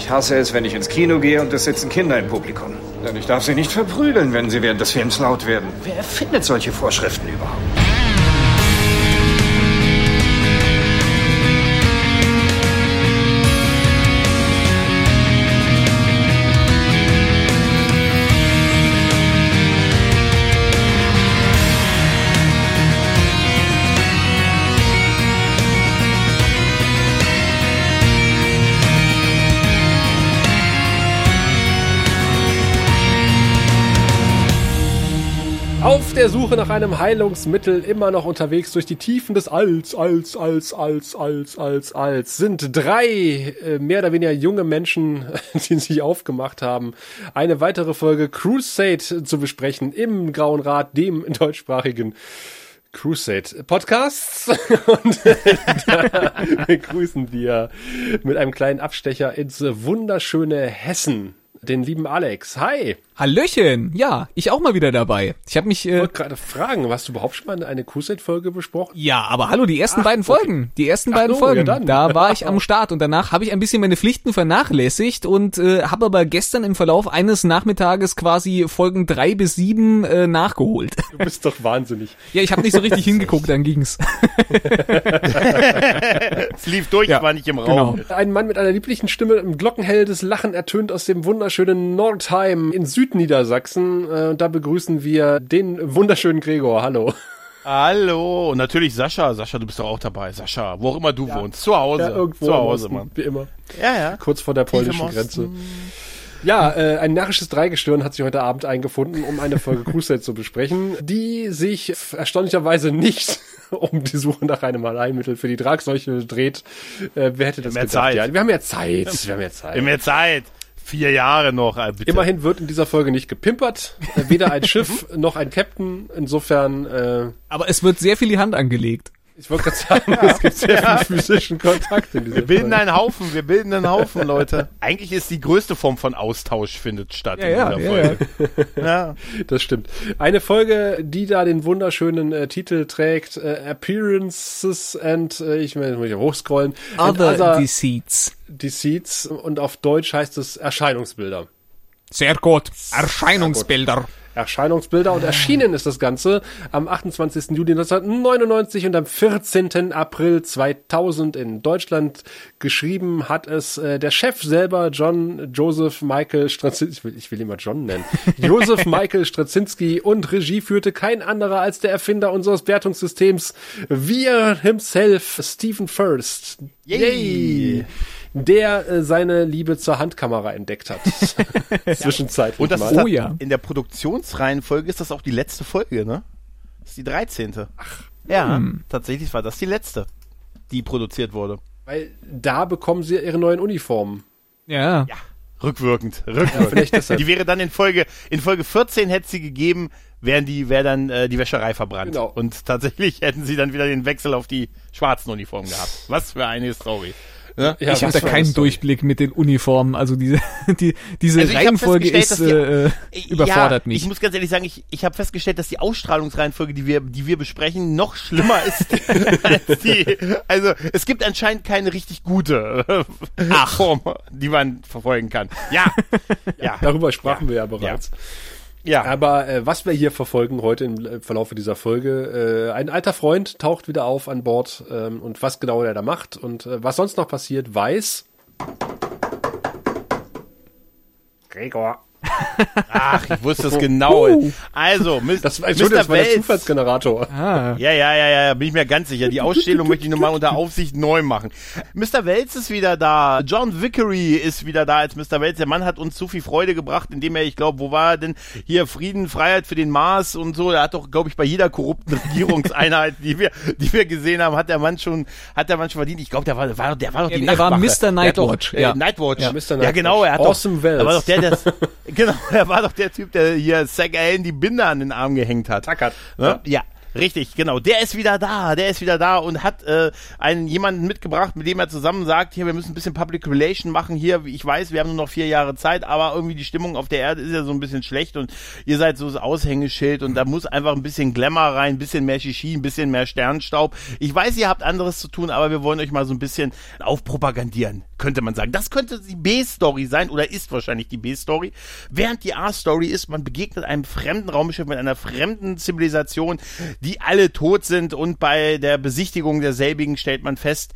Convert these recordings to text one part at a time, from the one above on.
Ich hasse es, wenn ich ins Kino gehe und es sitzen Kinder im Publikum. Denn ich darf sie nicht verprügeln, wenn sie während des Films laut werden. Wer erfindet solche Vorschriften überhaupt? Der Suche nach einem Heilungsmittel, immer noch unterwegs durch die Tiefen des Alls, Alls, Alls, Alls, Alls, Alls, Alls, sind drei äh, mehr oder weniger junge Menschen, die sich aufgemacht haben, eine weitere Folge Crusade zu besprechen im Grauen Rat, dem deutschsprachigen Crusade Podcasts und äh, da begrüßen wir mit einem kleinen Abstecher ins wunderschöne Hessen den lieben Alex. Hi. Hallöchen, ja, ich auch mal wieder dabei. Ich habe mich. Ich Äh, wollte gerade fragen, hast du überhaupt schon mal eine Crusade-Folge besprochen? ja, aber hallo, die ersten beiden Folgen, die ersten Ach beiden ja Folgen, dann. da war ich am Start und danach habe ich ein bisschen meine Pflichten vernachlässigt und äh, habe aber gestern im Verlauf eines Nachmittages quasi Folgen drei bis sieben äh, nachgeholt. Du bist doch wahnsinnig. ja, ich habe nicht so richtig hingeguckt, dann ging's. Es lief durch, Ja, ich war nicht im Raum. genau. Ein Mann mit einer lieblichen Stimme, ein glockenhelles Lachen ertönt aus dem wunderschönen Nordheim in Südniedersachsen. Äh, Da begrüßen wir den wunderschönen Gregor. Hallo. Hallo. Und natürlich Sascha. Sascha, du bist doch auch dabei. Sascha, wo auch immer du wohnst. Zu Hause. Ja, irgendwo Zu Hause, Osten, Mann. wie immer. Ja, ja. Kurz vor der polnischen Grenze. Ja, äh, ein närrisches Dreigestirn hat sich heute Abend eingefunden, um eine Folge Crusade zu besprechen, die sich erstaunlicherweise nicht um die Suche nach einem Alleinmittel für die Tragseuche dreht. Äh, wer hätte das Mehr gedacht? Zeit. Ja, wir haben ja Zeit. Wir haben ja Zeit. Wir haben mehr Zeit. Vier Jahre noch, äh, bitte. Immerhin wird in dieser Folge nicht gepimpert. Weder ein Schiff noch ein Captain. Insofern, äh, Aber es wird sehr viel die Hand angelegt. Ich wollte gerade sagen, es gibt sehr viel physischen Kontakt in dieser Wir bilden Folge. einen Haufen, wir bilden einen Haufen, Leute. Eigentlich ist die größte Form von Austausch findet statt Ja, in ja, dieser ja, Folge. Ja. Das stimmt. Eine Folge, die da den wunderschönen äh, Titel trägt, äh, Appearances and, äh, ich meine, muss ich hochscrollen, and Other Deceits. Deceits und auf Deutsch heißt es Erscheinungsbilder. Sehr gut. Erscheinungsbilder. Erscheinungsbilder und erschienen ist das Ganze am 28. Juli 1999 und am 14. April 2000 in Deutschland geschrieben hat es äh, der Chef selber, John Joseph Michael Straczynski, ich will, ich will ihn mal John nennen, Joseph Michael Straczynski und Regie führte kein anderer als der Erfinder unseres Wertungssystems, wir himself, Stephen First. Yay. Der äh, seine Liebe zur Handkamera entdeckt hat. Zwischenzeitlich Und das mal. ist Oh ja. in der Produktionsreihenfolge ist das auch die letzte Folge, ne? Das ist die 13. Ach. Ja, Hm. tatsächlich war das die letzte, die produziert wurde. Weil da bekommen sie ihre neuen Uniformen. Ja. Ja, rückwirkend, rückwirkend. Deshalb. die wäre dann in Folge, in Folge 14 hätte sie gegeben, wären die, wäre dann äh, die Wäscherei verbrannt. Genau. Und tatsächlich hätten sie dann wieder den Wechsel auf die schwarzen Uniformen gehabt. Was für eine Story. Ja? Ja, ich habe da keinen. Durchblick mit den Uniformen. Also diese, die, diese Also Reihenfolge ist festgestellt, äh, überfordert ja, mich. Ich muss ganz ehrlich sagen, ich, ich habe festgestellt, dass die Ausstrahlungsreihenfolge, die wir, die wir besprechen, noch schlimmer ist als die. Also es gibt anscheinend keine richtig gute äh, Form, die man verfolgen kann. Ja, ja, Darüber sprachen wir ja bereits. Ja. Aber äh, was wir hier verfolgen heute im äh, Verlauf dieser Folge, äh, ein alter Freund taucht wieder auf an Bord ähm, und was genau er da macht und äh, was sonst noch passiert, weiß Gregor. Ach, ich wusste es genau. Also, Mis Das, Mr. Das war der. Zufallsgenerator. ah. Ja, ja, ja, ja, bin ich mir ganz sicher. Die Ausstellung möchte ich nochmal unter Aufsicht neu machen. Mr. Welz ist wieder da. John Vickery ist wieder da als Mr. Welz. Der Mann hat uns zu viel Freude gebracht, indem er, ich glaube, wo war er denn? Hier Frieden, Freiheit für den Mars und so. Er hat doch, glaube ich, bei jeder korrupten Regierungseinheit, die wir, die wir gesehen haben, hat der Mann schon, hat der Mann schon verdient. Ich glaube, der war, der war, der war doch die Er- war. Mr. Nightwatch, Äh, ja. Nightwatch. Ja, Mr. Ja, Nightwatch. genau. Er hat Awesome doch, Wells. er war doch der, der, genau, er war doch der Typ, der hier Zack Allen die Binde an den Arm gehängt hat. Tackert. Ne? Ja. Richtig, genau. Der ist wieder da, der ist wieder da und hat äh, einen jemanden mitgebracht, mit dem er zusammen sagt, hier, wir müssen ein bisschen Public Relation machen. Hier, ich weiß, wir haben nur noch vier Jahre Zeit, aber irgendwie die Stimmung auf der Erde ist ja so ein bisschen schlecht und ihr seid so das Aushängeschild und da muss einfach ein bisschen Glamour rein, ein bisschen mehr Shishi, ein bisschen mehr Sternstaub. Ich weiß, ihr habt anderes zu tun, aber wir wollen euch mal so ein bisschen aufpropagandieren, könnte man sagen. Das könnte die B-Story sein oder ist wahrscheinlich die B-Story. Während die A-Story ist, man begegnet einem fremden Raumschiff mit einer fremden Zivilisation, die alle tot sind und bei der Besichtigung derselbigen stellt man fest,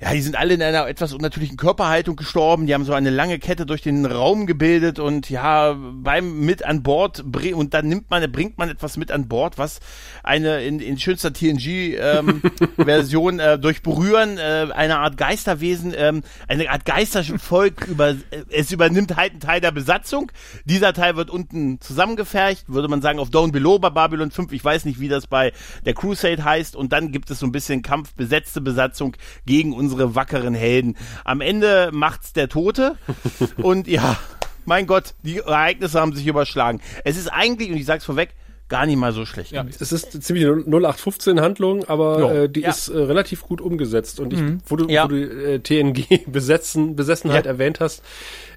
ja, die sind alle in einer etwas unnatürlichen Körperhaltung gestorben. Die haben so eine lange Kette durch den Raum gebildet und ja, beim mit an Bord und dann nimmt man, bringt man etwas mit an Bord, was eine in, in schönster TNG-Version ähm, äh, durch Berühren äh, eine Art Geisterwesen, ähm, eine Art Geistervolk über, äh, es übernimmt halt einen Teil der Besatzung. Dieser Teil wird unten zusammengefercht, würde man sagen auf Down Below bei Babylon 5. Ich weiß nicht, wie das bei der Crusade heißt. Und dann gibt es so ein bisschen Kampf, besetzte Besatzung gegen uns unsere wackeren Helden. Am Ende macht's der Tote und ja, mein Gott, die Ereignisse haben sich überschlagen. Es ist eigentlich, und ich sag's vorweg, gar nicht mal so schlecht. Ja, es ist ziemlich 0815 Handlung, aber äh, die ja. ist äh, relativ gut umgesetzt. Und ich, mhm. wo du, ja. wo du äh, TNG besetzen, Besessenheit ja. erwähnt hast,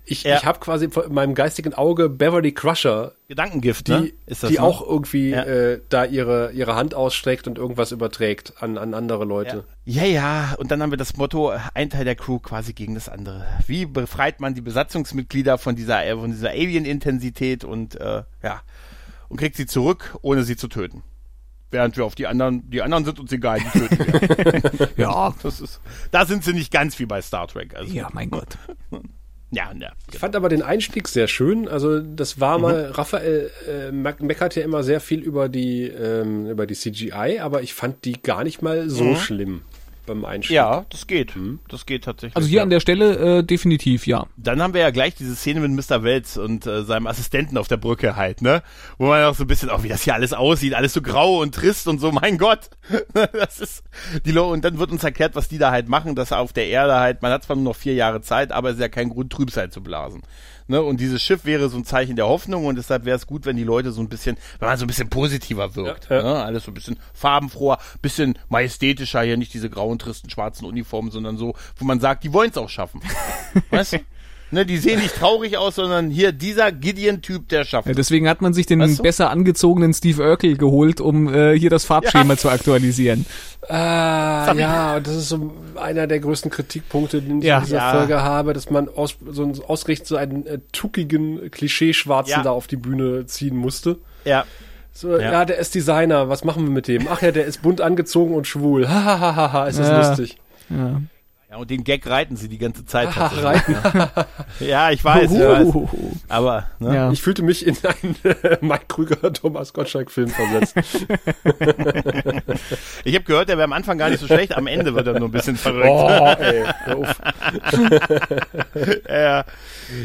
ich, ja. ich habe quasi in meinem geistigen Auge Beverly Crusher. Gedankengift, die, ne? Ist das die ne? auch irgendwie ja. äh, da ihre, ihre Hand ausstreckt und irgendwas überträgt an, an andere Leute. Ja. ja, ja, und dann haben wir das Motto, ein Teil der Crew quasi gegen das andere. Wie befreit man die Besatzungsmitglieder von dieser, von dieser Alien-Intensität und äh, ja, und kriegt sie zurück, ohne sie zu töten während wir auf die anderen, die anderen sind uns egal, die töten wir. ja, das ist, da sind sie nicht ganz wie bei Star Trek. Also. Ja, mein Gott. Ja, ja. Ich fand aber den Einstieg sehr schön. Also das war mhm. mal, Raphael äh, meckert ja immer sehr viel über die, ähm, über die CGI, aber ich fand die gar nicht mal so mhm. schlimm beim Einstieg. Ja, das geht. Hm. Das geht tatsächlich. Also hier ja. an der Stelle äh, definitiv, ja. Dann haben wir ja gleich diese Szene mit Mr. Welz und äh, seinem Assistenten auf der Brücke halt, ne? Wo man auch so ein bisschen, auch oh, wie das hier alles aussieht, alles so grau und trist und so, mein Gott. das ist die Lo und dann wird uns erklärt, was die da halt machen, dass auf der Erde halt, man hat zwar nur noch vier Jahre Zeit, aber es ist ja kein Grund, Trübsal zu blasen. Ne? Und dieses Schiff wäre so ein Zeichen der Hoffnung und deshalb wäre es gut, wenn die Leute so ein bisschen, wenn man so ein bisschen positiver wirkt. Ja, ja. Ne? Alles so ein bisschen farbenfroher, bisschen majestätischer, hier nicht diese grauen, tristen, schwarzen Uniformen, sondern so, wo man sagt, die wollen es auch schaffen. weißt du? Ne, die sehen nicht traurig aus, sondern hier dieser Gideon-Typ, der schafft. Ja, deswegen hat man sich den weißt du? besser angezogenen Steve Urkel geholt, um äh, hier das Farbschema ja. zu aktualisieren. Äh, ja, das ist so einer der größten Kritikpunkte, den ich ja. in dieser ja. Folge habe, dass man aus, so ein, ausgerechnet so einen äh, tuckigen Klischee-Schwarzen da auf die Bühne ziehen musste. Ja. So, ja. ja. der ist Designer, was machen wir mit dem? Ach ja, der ist bunt angezogen und schwul. Hahaha, ist das ja. lustig. Ja. Ja, und den Gag reiten sie die ganze Zeit. Ach, reiten. ja, ich weiß, ich weiß. Aber, ne? ja. Ich fühlte mich in einen äh, Mike Krüger, Thomas Gottschalk-Film versetzt. ich habe gehört, der wäre am Anfang gar nicht so schlecht, am Ende wird er nur ein bisschen verrückt. Oh, ey, ja.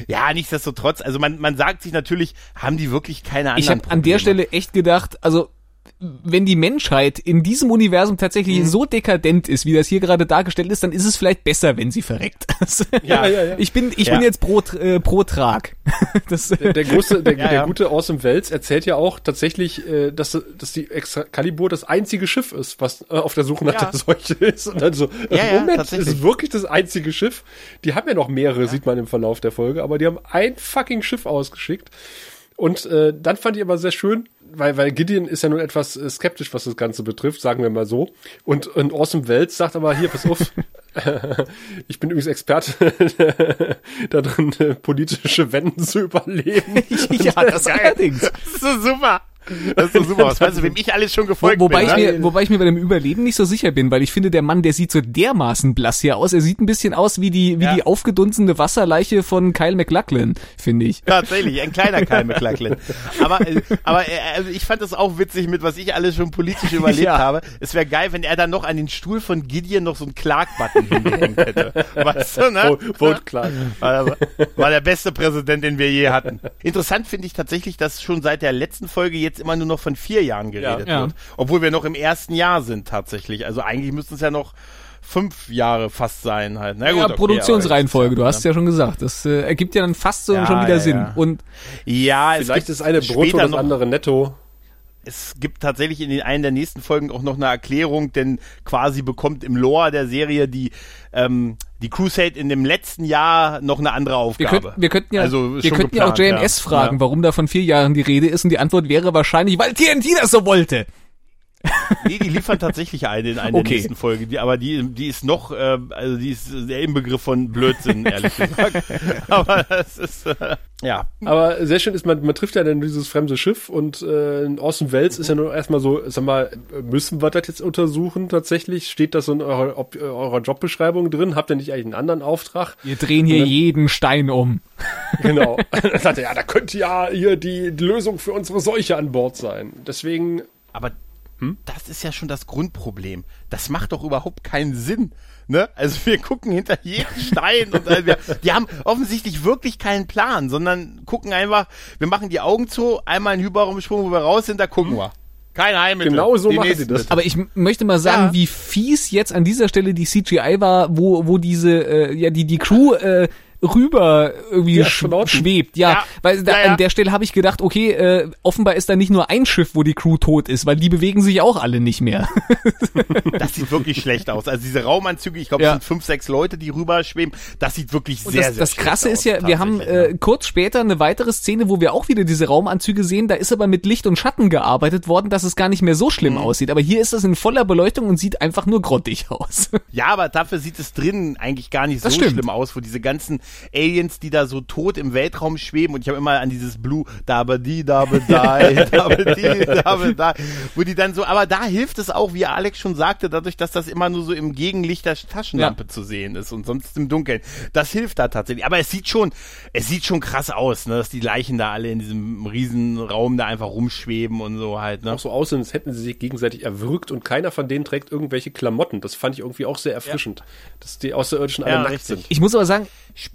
ja, nichtsdestotrotz, also man, man sagt sich natürlich, haben die wirklich keine anderen Ich habe an der Stelle echt gedacht, also wenn die Menschheit in diesem Universum tatsächlich mhm. so dekadent ist, wie das hier gerade dargestellt ist, dann ist es vielleicht besser, wenn sie verreckt. ja, ja, ja. Ich bin, ich ja. bin jetzt pro, äh, pro Trag. Das, der, der, große, der, ja, der gute Awesome Wels erzählt ja auch tatsächlich, äh, dass, dass die Excalibur das einzige Schiff ist, was äh, auf der Suche nach der Seuche ist. Und dann so, ja, Moment, ist es wirklich das einzige Schiff? Die haben ja noch mehrere, sieht man im Verlauf der Folge, aber die haben ein fucking Schiff ausgeschickt. Und äh, dann fand ich aber sehr schön, weil, weil Gideon ist ja nun etwas äh, skeptisch, was das Ganze betrifft, sagen wir mal so. Und, und Awesome Welt sagt aber, hier, pass auf, ich bin übrigens Experte da drin, äh, politische Wenden zu überleben. ja, das allerdings. Das ist so super. Das ist so super. Was meinst du, wem ich alles schon gefolgt Wo, wobei bin? Ich ne? mir, wobei ich mir bei dem Überleben nicht so sicher bin, weil ich finde, der Mann, der sieht so dermaßen blass hier aus. Er sieht ein bisschen aus wie die, wie ja. die aufgedunsene Wasserleiche von Kyle McLachlan, finde ich. Tatsächlich, ein kleiner Kyle McLachlan. Aber, äh, aber äh, also ich fand das auch witzig mit, was ich alles schon politisch überlebt ja. habe. Es wäre geil, wenn er dann noch an den Stuhl von Gideon noch so einen Clark-Button hingehängt hätte. Weißt du, ne? Vote Clark. War, war der beste Präsident, den wir je hatten. Interessant finde ich tatsächlich, dass schon seit der letzten Folge jetzt jetzt immer nur noch von vier Jahren geredet ja. wird. Obwohl wir noch im ersten Jahr sind tatsächlich. Also eigentlich müssten es ja noch fünf Jahre fast sein halt. Na gut, ja, okay, Produktionsreihenfolge, du hast es ja schon gesagt. Das äh, ergibt ja dann fast so ja, schon wieder ja, Sinn. Und ja, vielleicht ist eine brutto, das andere netto. es gibt tatsächlich in den einen der nächsten Folgen auch noch eine Erklärung, denn quasi bekommt im Lore der Serie die ähm, die Crusade in dem letzten Jahr noch eine andere Aufgabe. Wir, könnt, wir könnten ja, also wir könnten geplant, ja auch JMS ja. fragen, warum da von vier Jahren die Rede ist und die Antwort wäre wahrscheinlich, weil TNT das so wollte. nee, die liefern tatsächlich eine in einer okay. der nächsten Folgen, die, aber die, die ist noch, äh, also die ist der Inbegriff von Blödsinn, ehrlich gesagt. aber das ist, äh, ja. Aber sehr schön ist, man, man trifft ja dann dieses fremde Schiff und äh, Orson Welles ist ja nur erstmal so, sag mal, müssen wir das jetzt untersuchen tatsächlich? Steht das so in eurer, ob, eurer Jobbeschreibung drin? Habt ihr nicht eigentlich einen anderen Auftrag? Wir drehen hier dann, jeden Stein um. Genau. dann sagt er, ja, da könnte ja hier die, die Lösung für unsere Seuche an Bord sein. Deswegen. Aber hm? Das ist ja schon das Grundproblem. Das macht doch überhaupt keinen Sinn. Ne? Also wir gucken hinter jeden Stein und äh, wir, die haben offensichtlich wirklich keinen Plan, sondern gucken einfach, wir machen die Augen zu, einmal einen Hyperraumsprung, wo wir raus sind, da gucken hm? wir. Kein Heilmittel. Genau so machen sie das. Aber ich möchte mal sagen, ja. wie fies jetzt an dieser Stelle die CGI war, wo, wo diese, äh, ja, die, die Crew äh, rüber irgendwie sch schwebt. Ja, ja. weil da, ja, an der Stelle habe ich gedacht, okay, äh, offenbar ist da nicht nur ein Schiff, wo die Crew tot ist, weil die bewegen sich auch alle nicht mehr. das sieht wirklich schlecht aus. Also diese Raumanzüge, ich glaube, es sind fünf, sechs Leute, die rüber schweben. Das sieht wirklich sehr, das, sehr Das Krasse ist ja, wir haben äh, kurz später eine weitere Szene, wo wir auch wieder diese Raumanzüge sehen. Da ist aber mit Licht und Schatten gearbeitet worden, dass es gar nicht mehr so schlimm mhm. aussieht. Aber hier ist es in voller Beleuchtung und sieht einfach nur grottig aus. Ja, aber dafür sieht es drinnen eigentlich gar nicht so schlimm aus, wo diese ganzen Aliens, die da so tot im Weltraum schweben und ich habe immer an dieses Blue Dabadi Dabadai Dabadi Dabadai, wo die dann so, aber da hilft es auch, wie Alex schon sagte, dadurch, dass das immer nur so im Gegenlicht der Taschenlampe ja. zu sehen ist und sonst im Dunkeln. Das hilft da tatsächlich. Aber es sieht schon, es sieht schon krass aus, ne, dass die Leichen da alle in diesem riesen Raum da einfach rumschweben und so halt, ne. Auch so aussehen, als hätten sie sich gegenseitig erwürgt und keiner von denen trägt irgendwelche Klamotten. Das fand ich irgendwie auch sehr erfrischend, ja. dass die Außerirdischen alle ja, nackt richtig. sind. Ich muss aber sagen,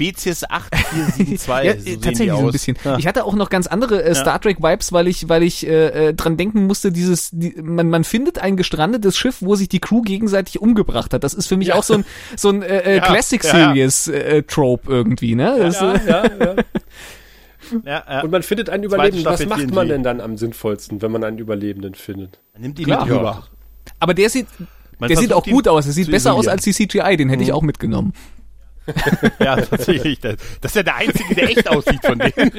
Spezies 8472. ja, so tatsächlich so ein bisschen. Ja. Ich hatte auch noch ganz andere äh, Star Trek Vibes, weil ich, weil ich äh, äh, dran denken musste, dieses, die, man, man findet ein gestrandetes Schiff, wo sich die Crew gegenseitig umgebracht hat. Das ist für mich ja. auch so ein, so ein äh, äh, Classic Series äh, Trope irgendwie, ne? Das, ja, ja, ja. Ja, ja. Und man findet einen Überlebenden. Was macht man denn dann am sinnvollsten, wenn man einen Überlebenden findet? Man nimmt die Klar. mit rüber. Aber der sieht, man der sieht auch gut aus. Der sieht besser aus als die CGI. Den hätte mhm. ich auch mitgenommen. ja, tatsächlich. Das, das ist ja der einzige, der echt aussieht von denen.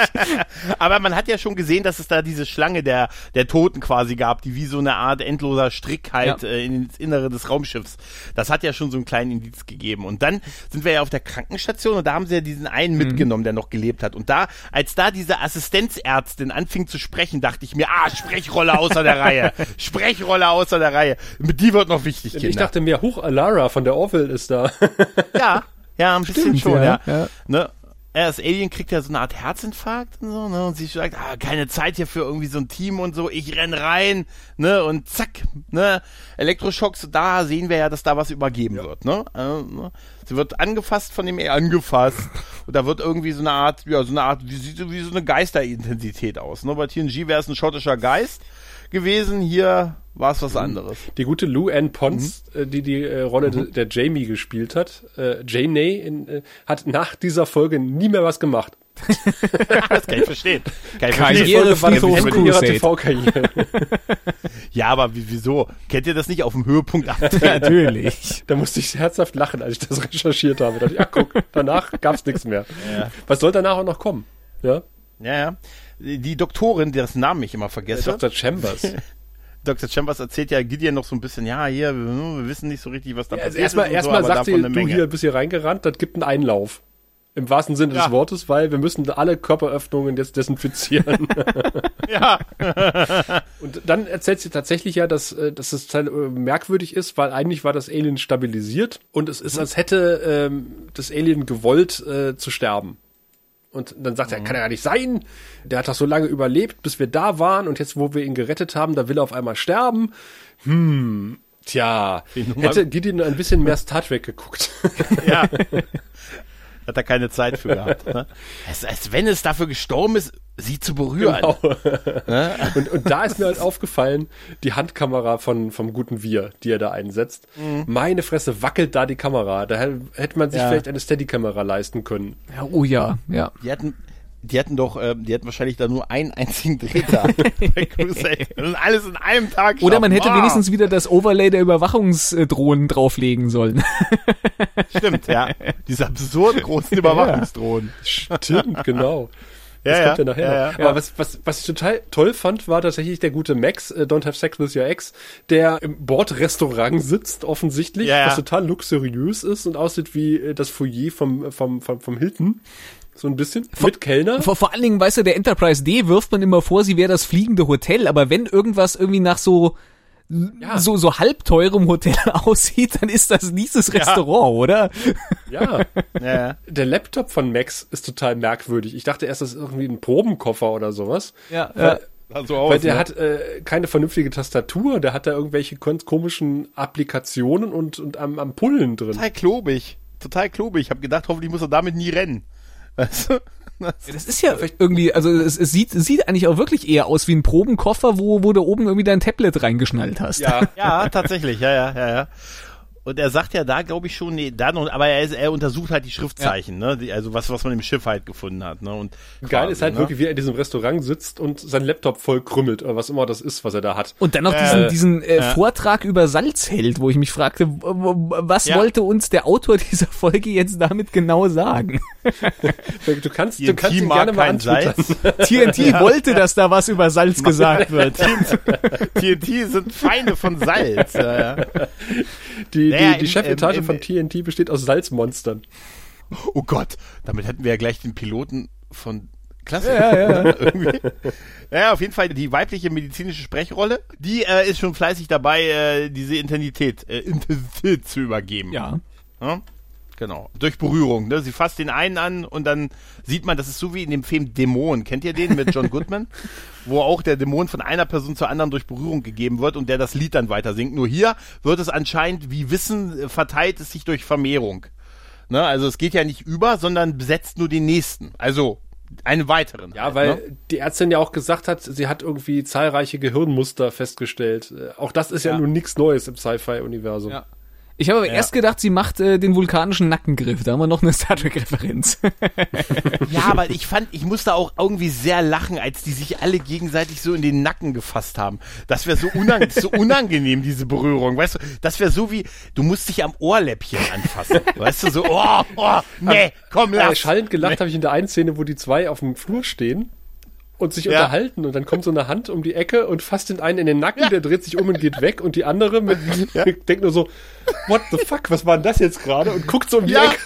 Aber man hat ja schon gesehen, dass es da diese Schlange der, der Toten quasi gab, die wie so eine Art endloser Strick halt ja. äh, ins Innere des Raumschiffs. Das hat ja schon so einen kleinen Indiz gegeben. Und dann sind wir ja auf der Krankenstation und da haben sie ja diesen einen mhm. mitgenommen, der noch gelebt hat. Und da, als da diese Assistenzärztin anfing zu sprechen, dachte ich mir, ah, Sprechrolle außer der Reihe. Sprechrolle außer der Reihe. Mit die wird noch wichtig, Kinder. Ich dachte mir, Huch, Alara von der Orville ist da. ja, ja, ein bisschen Stimmt, schon, ja. ja. Ne? Er als Alien kriegt ja so eine Art Herzinfarkt und so, ne? Und sie sagt, ah, keine Zeit hier für irgendwie so ein Team und so, ich renn rein, ne? Und zack, ne? Elektroschocks, da sehen wir ja, dass da was übergeben ja. wird, ne? Äh, ne? Sie wird angefasst von dem Alien, angefasst. und da wird irgendwie so eine Art, ja, so eine Art, wie sieht wie so eine Geisterintensität aus, ne? Bei TNG wäre es ein schottischer Geist gewesen, hier war es was anderes. Die gute Lou Ann Pons, mhm. Äh, die die äh, Rolle mhm. der Jamie gespielt hat, äh, Janey, in, äh, hat nach dieser Folge nie mehr was gemacht. das kann ich verstehen. Kann ich Karriere verstehen. von ihrer TV-Karriere. ja, aber wieso? Kennt ihr das nicht auf dem Höhepunkt ab? Natürlich. Da musste ich herzhaft lachen, als ich das recherchiert habe. Da dachte ich, ja, guck, danach gab's nichts mehr. Ja. Was soll danach auch noch kommen? Ja? Ja, ja. Die Doktorin, deren Namen ich immer vergesse. Dr. Chambers. Dr. Chambers erzählt ja Gideon noch so ein bisschen, ja, hier, wir, wissen nicht so richtig, was da ja, passiert erstmal, ist. Erstmal so, sagt sie, du hier bist hier reingerannt, das gibt einen Einlauf. Im wahrsten Sinne ja. des Wortes, weil wir müssen alle Körperöffnungen jetzt desinfizieren. ja. und dann erzählt sie tatsächlich ja, dass, äh, dass es äh, merkwürdig ist, weil eigentlich war das Alien stabilisiert und es ist, als hätte ähm, das Alien gewollt äh, zu sterben. Und dann sagt mhm. er, kann er ja nicht sein. Der hat doch so lange überlebt, bis wir da waren. Und jetzt, wo wir ihn gerettet haben, da will er auf einmal sterben. Hm, tja, hätte Gideon ein bisschen mehr Star Trek geguckt. ja. Hat er keine Zeit für gehabt. Ne? Als, als wenn es dafür gestorben ist, sie zu berühren. Genau. Ne? und, und da ist mir halt aufgefallen, die Handkamera von, vom guten Wir, die er da einsetzt. Mhm. Meine Fresse, wackelt da die Kamera. Da hätte man sich ja. vielleicht eine Steady-Kamera leisten können. Ja, oh ja, ja. Die hatten, die hatten doch, äh, die hatten wahrscheinlich da nur einen einzigen Drehtag bei Crusade. Und alles in einem Tag. Oder man hätte oh. wenigstens wieder das Overlay der Überwachungsdrohnen drauflegen sollen. Stimmt, ja. Diese absurd großen Überwachungsdrohnen. Stimmt, genau. Das ja, kommt ja, nachher. Ja, ja. Aber was, was, was ich total toll fand, war tatsächlich der gute Max, äh, Don't Have Sex With Your Ex, der im Bordrestaurant sitzt, offensichtlich, ja, was total luxuriös ist und aussieht wie äh, das Foyer vom, vom, vom, vom Hilton. So ein bisschen. Vor, mit Kellner. Vor, vor allen Dingen, weißt du, der Enterprise D wirft man immer vor, sie wäre das fliegende Hotel, aber wenn irgendwas irgendwie nach so ja. so, so halbteurem Hotel aussieht, dann ist das dieses ja. Restaurant, oder? Ja. ja. Der Laptop von Max ist total merkwürdig. Ich dachte erst, das ist irgendwie ein Probenkoffer oder sowas. Ja. Weil, also aus, weil der ne? hat äh, keine vernünftige Tastatur, der hat da irgendwelche komischen Applikationen und, und am, am Pullen drin. Total klobig. Total klobig. Ich habe gedacht, hoffentlich muss er damit nie rennen. Weißt du? Das ist ja irgendwie, also es, es sieht, es sieht eigentlich auch wirklich eher aus wie ein Probenkoffer, wo, wo du oben irgendwie dein Tablet reingeschnallt hast. Ja, ja, tatsächlich, ja, ja, ja, ja. Und er sagt ja da, glaube ich schon, nee, da noch, aber er, er untersucht halt die Schriftzeichen, ja. ne? Die, also was, was man im Schiff halt gefunden hat, ne? Und geil quasi, ist halt ne? wirklich, wie er in diesem Restaurant sitzt und sein Laptop voll krümmelt oder was immer das ist, was er da hat. Und dann noch äh, diesen, diesen äh, ja. Vortrag über Salz hält, wo ich mich fragte, was ja. wollte uns der Autor dieser Folge jetzt damit genau sagen? du kannst, du kannst ihn gerne mal Salz. TNT wollte, dass da was über Salz gesagt wird. TNT sind Feinde von Salz. Ja, ja. Die, naja, die, die Chefetage im, von TNT besteht aus Salzmonstern. Oh Gott, damit hätten wir ja gleich den Piloten von Klasse. Ja, ja, ja. Irgendwie. Ja, auf jeden Fall die weibliche medizinische Sprechrolle, die äh, ist schon fleißig dabei, äh, diese Intensität, äh, Intensität zu übergeben. Ja. ja. Genau. Durch Berührung. Ne? Sie fasst den einen an und dann sieht man, das ist so wie in dem Film Dämon. Kennt ihr den mit John Goodman? Wo auch der Dämon von einer Person zur anderen durch Berührung gegeben wird und der das Lied dann weiter singt. Nur hier wird es anscheinend wie Wissen äh, verteilt es sich durch Vermehrung. Ne? Also es geht ja nicht über, sondern besetzt nur den nächsten. Also einen weiteren. Ja, halt, weil ne? die Ärztin ja auch gesagt hat, sie hat irgendwie zahlreiche Gehirnmuster festgestellt. Äh, auch das ist ja, ja nun nichts Neues im Sci-Fi-Universum. Ja. Ich habe aber ja. erst gedacht, sie macht äh, den vulkanischen Nackengriff. Da haben wir noch eine Star Trek-Referenz. ja, aber ich fand, ich musste auch irgendwie sehr lachen, als die sich alle gegenseitig so in den Nacken gefasst haben. Das wäre so, unang so unangenehm, diese Berührung. Weißt du, das wäre so wie, du musst dich am Ohrläppchen anfassen. weißt du, so, oh, oh, nee, komm, lass. Äh, schallend gelacht nee. habe ich in der einen Szene, wo die zwei auf dem Flur stehen und sich ja. unterhalten und dann kommt so eine Hand um die Ecke und fasst den einen in den Nacken, ja. der dreht sich um und geht weg und die andere mit, ja. denkt nur so, what the fuck, was war denn das jetzt gerade und guckt so um die Ecke.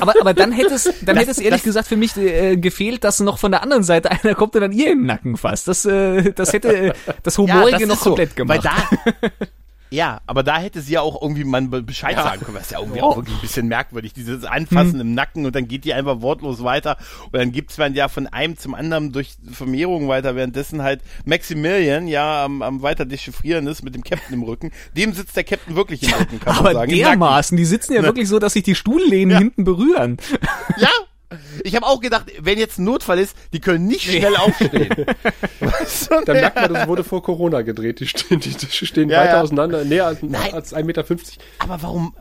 Aber, aber dann hätte es, dann hätte es ehrlich das, gesagt für mich äh, gefehlt, dass noch von der anderen Seite einer kommt und dann ihr in den Nacken fasst. Das, äh, das hätte äh, das Humorige das noch komplett so, gemacht. Weil da, Ja, aber da hätte sie ja auch irgendwie mal Bescheid ja. sagen können, was ja irgendwie auch wirklich ein bisschen merkwürdig, dieses Anfassen hm. im Nacken und dann geht die einfach wortlos weiter und dann gibt's man ja von einem zum anderen durch Vermehrung weiter, währenddessen halt Maximilian ja am, am weiter dechiffrieren ist mit dem Captain im Rücken. Dem sitzt der Captain wirklich im Rücken, kann aber man sagen. dermaßen, die sitzen ja ne? wirklich so, dass sich die Stuhllehnen ja. hinten berühren. Ja, ich habe auch gedacht, wenn jetzt ein Notfall ist, die können nicht schnell aufstehen. Dann merkt man, das wurde vor Corona gedreht. Die stehen, die stehen ja, weiter ja. auseinander, näher als, als 1,50 Meter. Aber warum?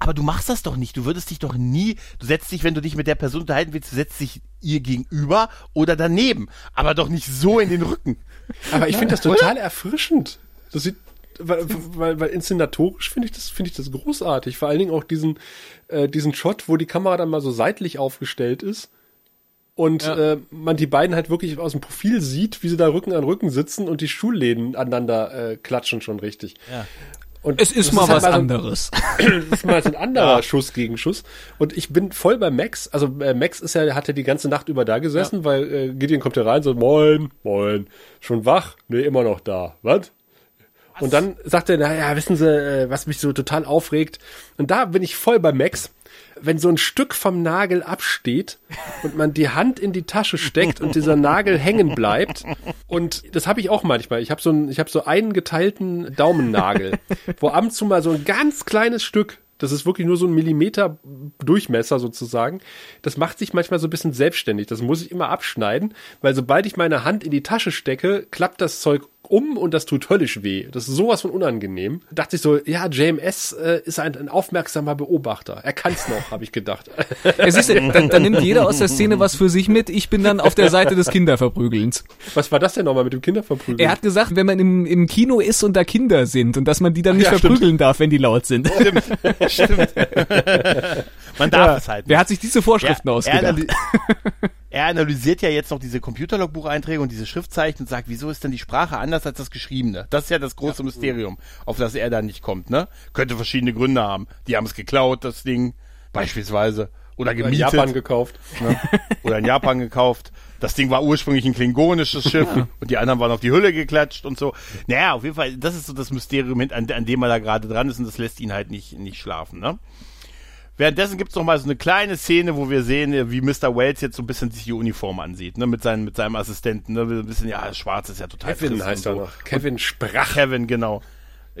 Aber du machst das doch nicht. Du würdest dich doch nie, du setzt dich, wenn du dich mit der Person unterhalten willst, du setzt dich ihr gegenüber oder daneben. Aber doch nicht so in den Rücken. Aber ich finde das total erfrischend. Das sieht weil, weil, weil inszenatorisch finde ich das finde ich das großartig. Vor allen Dingen auch diesen äh, diesen Shot, wo die Kamera dann mal so seitlich aufgestellt ist und ja. äh, man die beiden halt wirklich aus dem Profil sieht, wie sie da Rücken an Rücken sitzen und die Stuhlläden aneinander äh, klatschen schon richtig. Ja. Und es ist mal ist was halt mal anderes. das ist mal so ein anderer ja. Schuss gegen Schuss. Und ich bin voll bei Max. Also äh, Max ist ja, hat ja die ganze Nacht über da gesessen, ja. weil äh, Gideon kommt ja rein, so moin, moin, schon wach? Nee, immer noch da. Was? Und dann sagt er, naja, wissen Sie, äh, was mich so total aufregt. Und da bin ich voll bei Max. Wenn so ein Stück vom Nagel absteht und man die Hand in die Tasche steckt und dieser Nagel hängen bleibt. Und das habe ich auch manchmal. Ich habe so, einen, ich hab so einen geteilten Daumennagel, wo ab und zu mal so ein ganz kleines Stück das ist wirklich nur so ein Millimeter Durchmesser sozusagen. Das macht sich manchmal so ein bisschen selbstständig. Das muss ich immer abschneiden, weil sobald ich meine Hand in die Tasche stecke, klappt das Zeug um und das tut höllisch weh. Das ist sowas von unangenehm. Dachte ich so, ja, JMS äh, ist ein, ein aufmerksamer Beobachter. Er kann's noch, habe ich gedacht. Es ist, dann, dann nimmt jeder aus der Szene was für sich mit. Ich bin dann auf der Seite des Kinderverprügelns. Was war das denn nochmal mit dem Kinderverprügeln? Er hat gesagt, wenn man im, im Kino ist und da Kinder sind und dass man die dann nicht ja, verprügeln stimmt. darf, wenn die laut sind. Stimmt, stimmt. man darf ja. es halt nicht. Wer hat sich diese Vorschriften ja, ausgedacht? er analysiert ja jetzt noch diese Computerlogbucheinträge und diese Schriftzeichen und sagt, wieso ist denn die Sprache anders als das Geschriebene? Das ist ja das große ja. Mysterium, auf das er da nicht kommt, ne? Könnte verschiedene Gründe haben. Die haben es geklaut, das Ding, beispielsweise. Oder gemietet. Oder in Japan gekauft. Ne? Oder in Japan gekauft. Das Ding war ursprünglich ein klingonisches Schiff und die anderen waren auf die Hülle geklatscht und so. Naja, auf jeden Fall, das ist so das Mysterium, an, an dem er da gerade dran ist und das lässt ihn halt nicht, nicht schlafen, ne? Währenddessen gibt's noch mal so eine kleine Szene, wo wir sehen, wie Mr. Wells jetzt so ein bisschen sich die Uniform ansieht, ne, mit seinem, mit seinem Assistenten, ne, ein bisschen, ja, schwarz ist ja total Kevin heißt er noch. Kevin Sprach. Kevin, genau.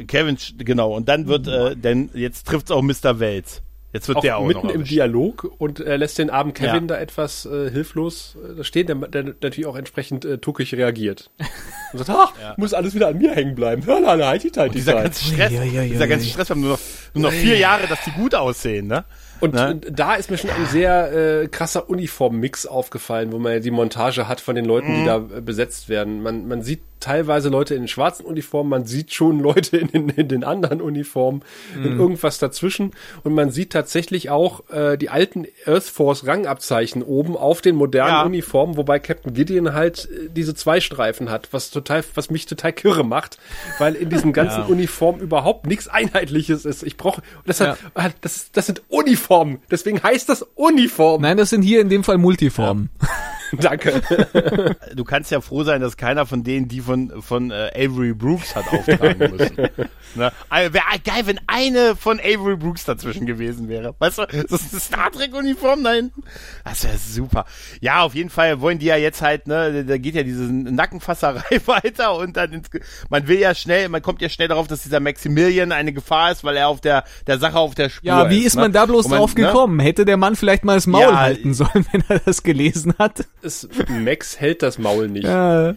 Kevin, genau. Und dann wird, äh, denn jetzt trifft's auch Mr. Wells. Jetzt wird auch der auch mitten noch im Dialog und er lässt den armen Kevin ja. da etwas äh, hilflos äh, stehen, der, der natürlich auch entsprechend äh, tuckig reagiert. Und sagt, ach, ja. muss alles wieder an mir hängen bleiben. Na, na, halt die Zeit, die dieser ganze Stress, ja, ja, ja, dieser ganze Stress, wir haben nur noch, nur noch vier Jahre, dass die gut aussehen, ne? Und ne? da ist mir schon ein sehr äh, krasser Uniformmix aufgefallen, wo man ja die Montage hat von den Leuten, mhm. die da äh, besetzt werden. Man, man sieht teilweise Leute in schwarzen Uniformen, man sieht schon Leute in den, in den anderen Uniformen, mhm. in irgendwas dazwischen. Und man sieht tatsächlich auch äh, die alten Earth Force Rangabzeichen oben auf den modernen ja. Uniformen, wobei Captain Gideon halt äh, diese zwei Streifen hat, was total, was mich total kirre macht, weil in diesem ganzen ja. Uniform überhaupt nichts Einheitliches ist. Ich brauche, deshalb, ja. Das, das sind Uniformen. Deswegen heißt das Uniform. Nein, das sind hier in dem Fall Multiformen. Danke. Du kannst ja froh sein, dass keiner von denen, die von, von äh, Avery Brooks hat auftragen müssen. ne? Also, Wäre geil, wenn eine von Avery Brooks dazwischen gewesen wäre. Weißt du, das ist eine Star Trek-Uniform da hinten. Das wäre super. Ja, auf jeden Fall wollen die ja jetzt halt, ne, da geht ja diese Nackenfasserei weiter und dann ins, man will ja schnell, man kommt ja schnell darauf, dass dieser Maximilian eine Gefahr ist, weil er auf der, der Sache auf der Spur ist. Ja, wie ist, ist man ne? da bloß man, drauf ne? gekommen? Ne? Hätte der Mann vielleicht mal das Maul ja, halten sollen, wenn er das gelesen hat? Ist, Max hält das Maul nicht. Ja.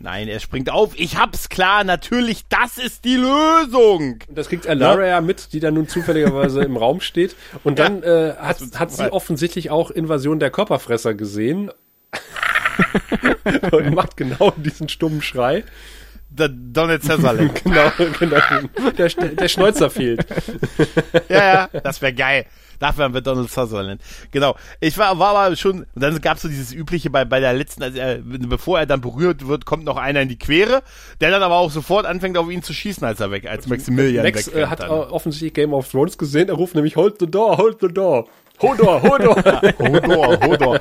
Nein, er springt auf. Ich hab's klar, natürlich, das ist die Lösung. Das kriegt Alara ja mit, die da nun zufälligerweise im Raum steht. Und dann ja, äh, hat, hat sie offensichtlich auch Invasion der Körperfresser gesehen. und macht genau diesen stummen Schrei. Der Donald Sutherland. genau, genau. Der, der Schnäuzer fehlt. ja, ja, das wäre geil. Dafür haben wir Donald Sutherland. Genau. Ich war, war aber schon, und dann gab es so dieses übliche bei, bei der letzten, also er, bevor er dann berührt wird, kommt noch einer in die Quere, der dann aber auch sofort anfängt auf ihn zu schießen, als er weg, als Maximilian Max äh, hat dann. offensichtlich Game of Thrones gesehen, er ruft nämlich Hold the door, hold the door. Hodor, Hodor. Hodor, Hodor.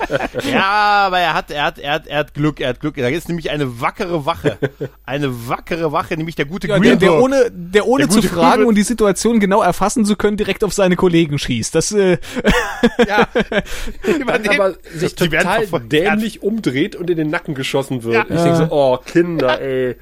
Ja, aber er hat, er hat, er hat, er hat Glück, er hat Glück. Da ist nämlich eine wackere Wache. Eine wackere Wache, nämlich der gute ja, der, der ohne, der ohne der zu fragen Greenberg. und die Situation genau erfassen zu können, direkt auf seine Kollegen schießt. Das, äh ja. Dann aber sich total dämlich umdreht und in den Nacken geschossen wird. Ja. Ich denke so, oh, Kinder, ey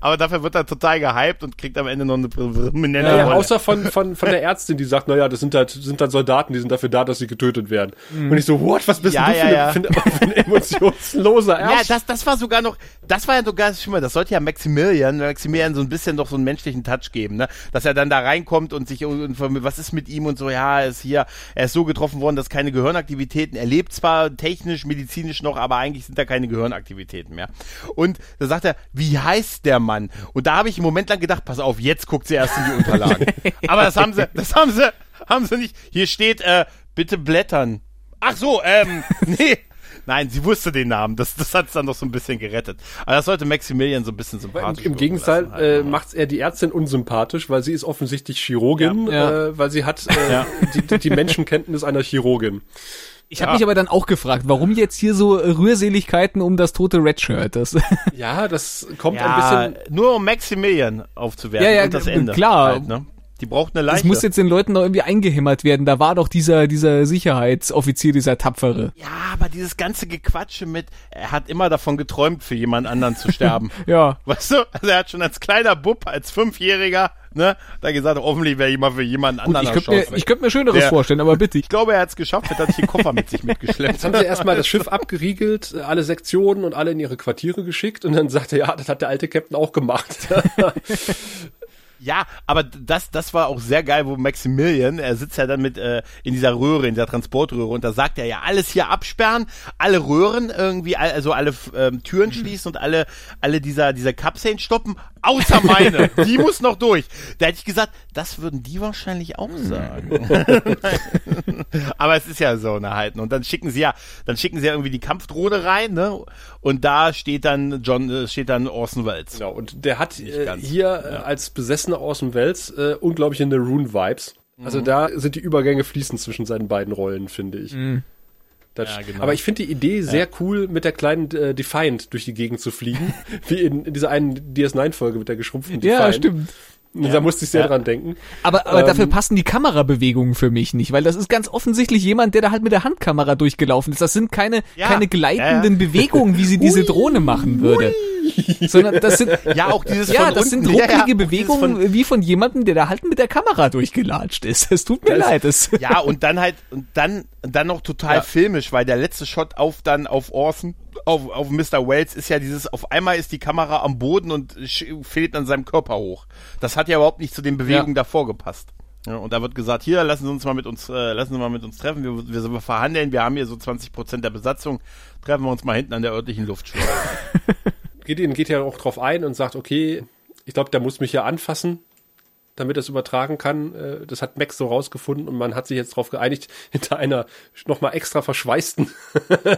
aber dafür wird er total gehypt und kriegt am Ende noch eine prominente ja, Rolle. Außer von, von, von der Ärztin, die sagt, naja, das sind halt, sind halt Soldaten, die sind dafür da, dass sie getötet werden. Mhm. Und ich so, what, was bist ja, denn du ja, für, ja. Für, für, ein emotionsloser Arsch? Ja, das, das war sogar noch, das war ja sogar, schau mal, das sollte ja Maximilian, Maximilian so ein bisschen doch so einen menschlichen Touch geben, ne? Dass er dann da reinkommt und sich, und, was ist mit ihm und so, ja, er ist hier, er ist so getroffen worden, dass keine Gehirnaktivitäten, er lebt zwar technisch, medizinisch noch, aber eigentlich sind da keine Gehirnaktivitäten mehr. Und da sagt er, wie heißt der Mann? Und da habe ich im Moment lang gedacht, pass auf, jetzt guckt sie erst in die Unterlagen. Aber das haben sie, das haben sie, haben sie nicht. Hier steht, äh, bitte blättern. Ach so, ähm, nee. Nein, sie wusste den Namen. Das, das hat es dann noch so ein bisschen gerettet. Aber das sollte Maximilian so ein bisschen sympathisch Im Gegenteil halt, äh, macht er die Ärztin unsympathisch, weil sie ist offensichtlich Chirurgin, ja. Äh, weil sie hat äh, ja. die, die Menschenkenntnis einer Chirurgin. Ich habe ja. mich aber dann auch gefragt, warum jetzt hier so Rührseligkeiten um das tote Redshirt? Das ja, das kommt ja, ein bisschen nur um Maximilian aufzuwerten ja, ja, und das Ende. Klar. Halt, ne? Die braucht eine Leiche. Das muss jetzt den Leuten noch irgendwie eingehämmert werden. Da war doch dieser, dieser Sicherheitsoffizier, dieser Tapfere. Ja, aber dieses ganze Gequatsche mit, er hat immer davon geträumt, für jemand anderen zu sterben. ja. Weißt du? Also er hat schon als kleiner Bub, als Fünfjähriger, ne, da gesagt, hoffentlich wäre jemand für jemanden anderen. Ich könnte mir, ich könnte mir Schöneres der, vorstellen, aber bitte. Ich glaube, er hat es geschafft, er hat sich den Koffer mit sich mitgeschleppt. Jetzt haben sie erstmal das Schiff abgeriegelt, alle Sektionen und alle in ihre Quartiere geschickt und dann sagte er, ja, das hat der alte Captain auch gemacht. Ja, aber das, das war auch sehr geil, wo Maximilian, er sitzt ja dann mit äh, in dieser Röhre, in dieser Transportröhre und da sagt er ja, alles hier absperren, alle Röhren irgendwie, also alle ähm, Türen schließen und alle, alle dieser, dieser Kapseln stoppen, außer meine, die muss noch durch. Da hätte ich gesagt, das würden die wahrscheinlich auch sagen. aber es ist ja so eine Halten und dann schicken sie ja, dann schicken sie ja irgendwie die Kampfdrohne rein, ne? Und da steht dann John, äh, steht dann Orson Welles. Genau, und der hat äh, hier ja. äh, als besessen Erwachsene aus dem Wels äh, unglaubliche Neroon-Vibes. Also mhm. da sind die Übergänge fließend zwischen seinen beiden Rollen, finde ich. Mhm. Ja, genau. Aber ich finde die Idee sehr ja. cool, mit der kleinen äh, Defiant durch die Gegend zu fliegen. wie in, in dieser einen DS9-Folge mit der geschrumpften Defiant. Ja, stimmt. Ja. Da musste ich sehr ja. dran denken. Aber, aber ähm, dafür passen die Kamerabewegungen für mich nicht, weil das ist ganz offensichtlich jemand, der da halt mit der Handkamera durchgelaufen ist. Das sind keine, ja. keine gleitenden Bewegungen, wie sie diese Drohne machen würde. Sondern das sind, ja, auch dieses ja, das unten. sind rucklige Bewegungen von, wie von jemandem, der da halt mit der Kamera durchgelatscht ist. Es tut mir das, leid. Das ja, und dann halt, und dann, dann noch total filmisch, weil der letzte Shot auf dann auf Orson auf, auf Mr. Wells ist ja dieses, auf einmal ist die Kamera am Boden und fehlt an seinem Körper hoch. Das hat ja überhaupt nicht zu den Bewegungen ja. davor gepasst. Ja, und da wird gesagt, hier, lassen Sie uns mal mit uns, äh, lassen Sie mal mit uns treffen, wir, wir, verhandeln, wir haben hier so 20 Prozent der Besatzung, treffen wir uns mal hinten an der örtlichen Luftschleuse. Gideon geht ja auch drauf ein und sagt, okay, ich glaube, der muss mich ja anfassen damit er es übertragen kann. Äh, das hat Max so rausgefunden und man hat sich jetzt darauf geeinigt, hinter einer nochmal extra verschweißten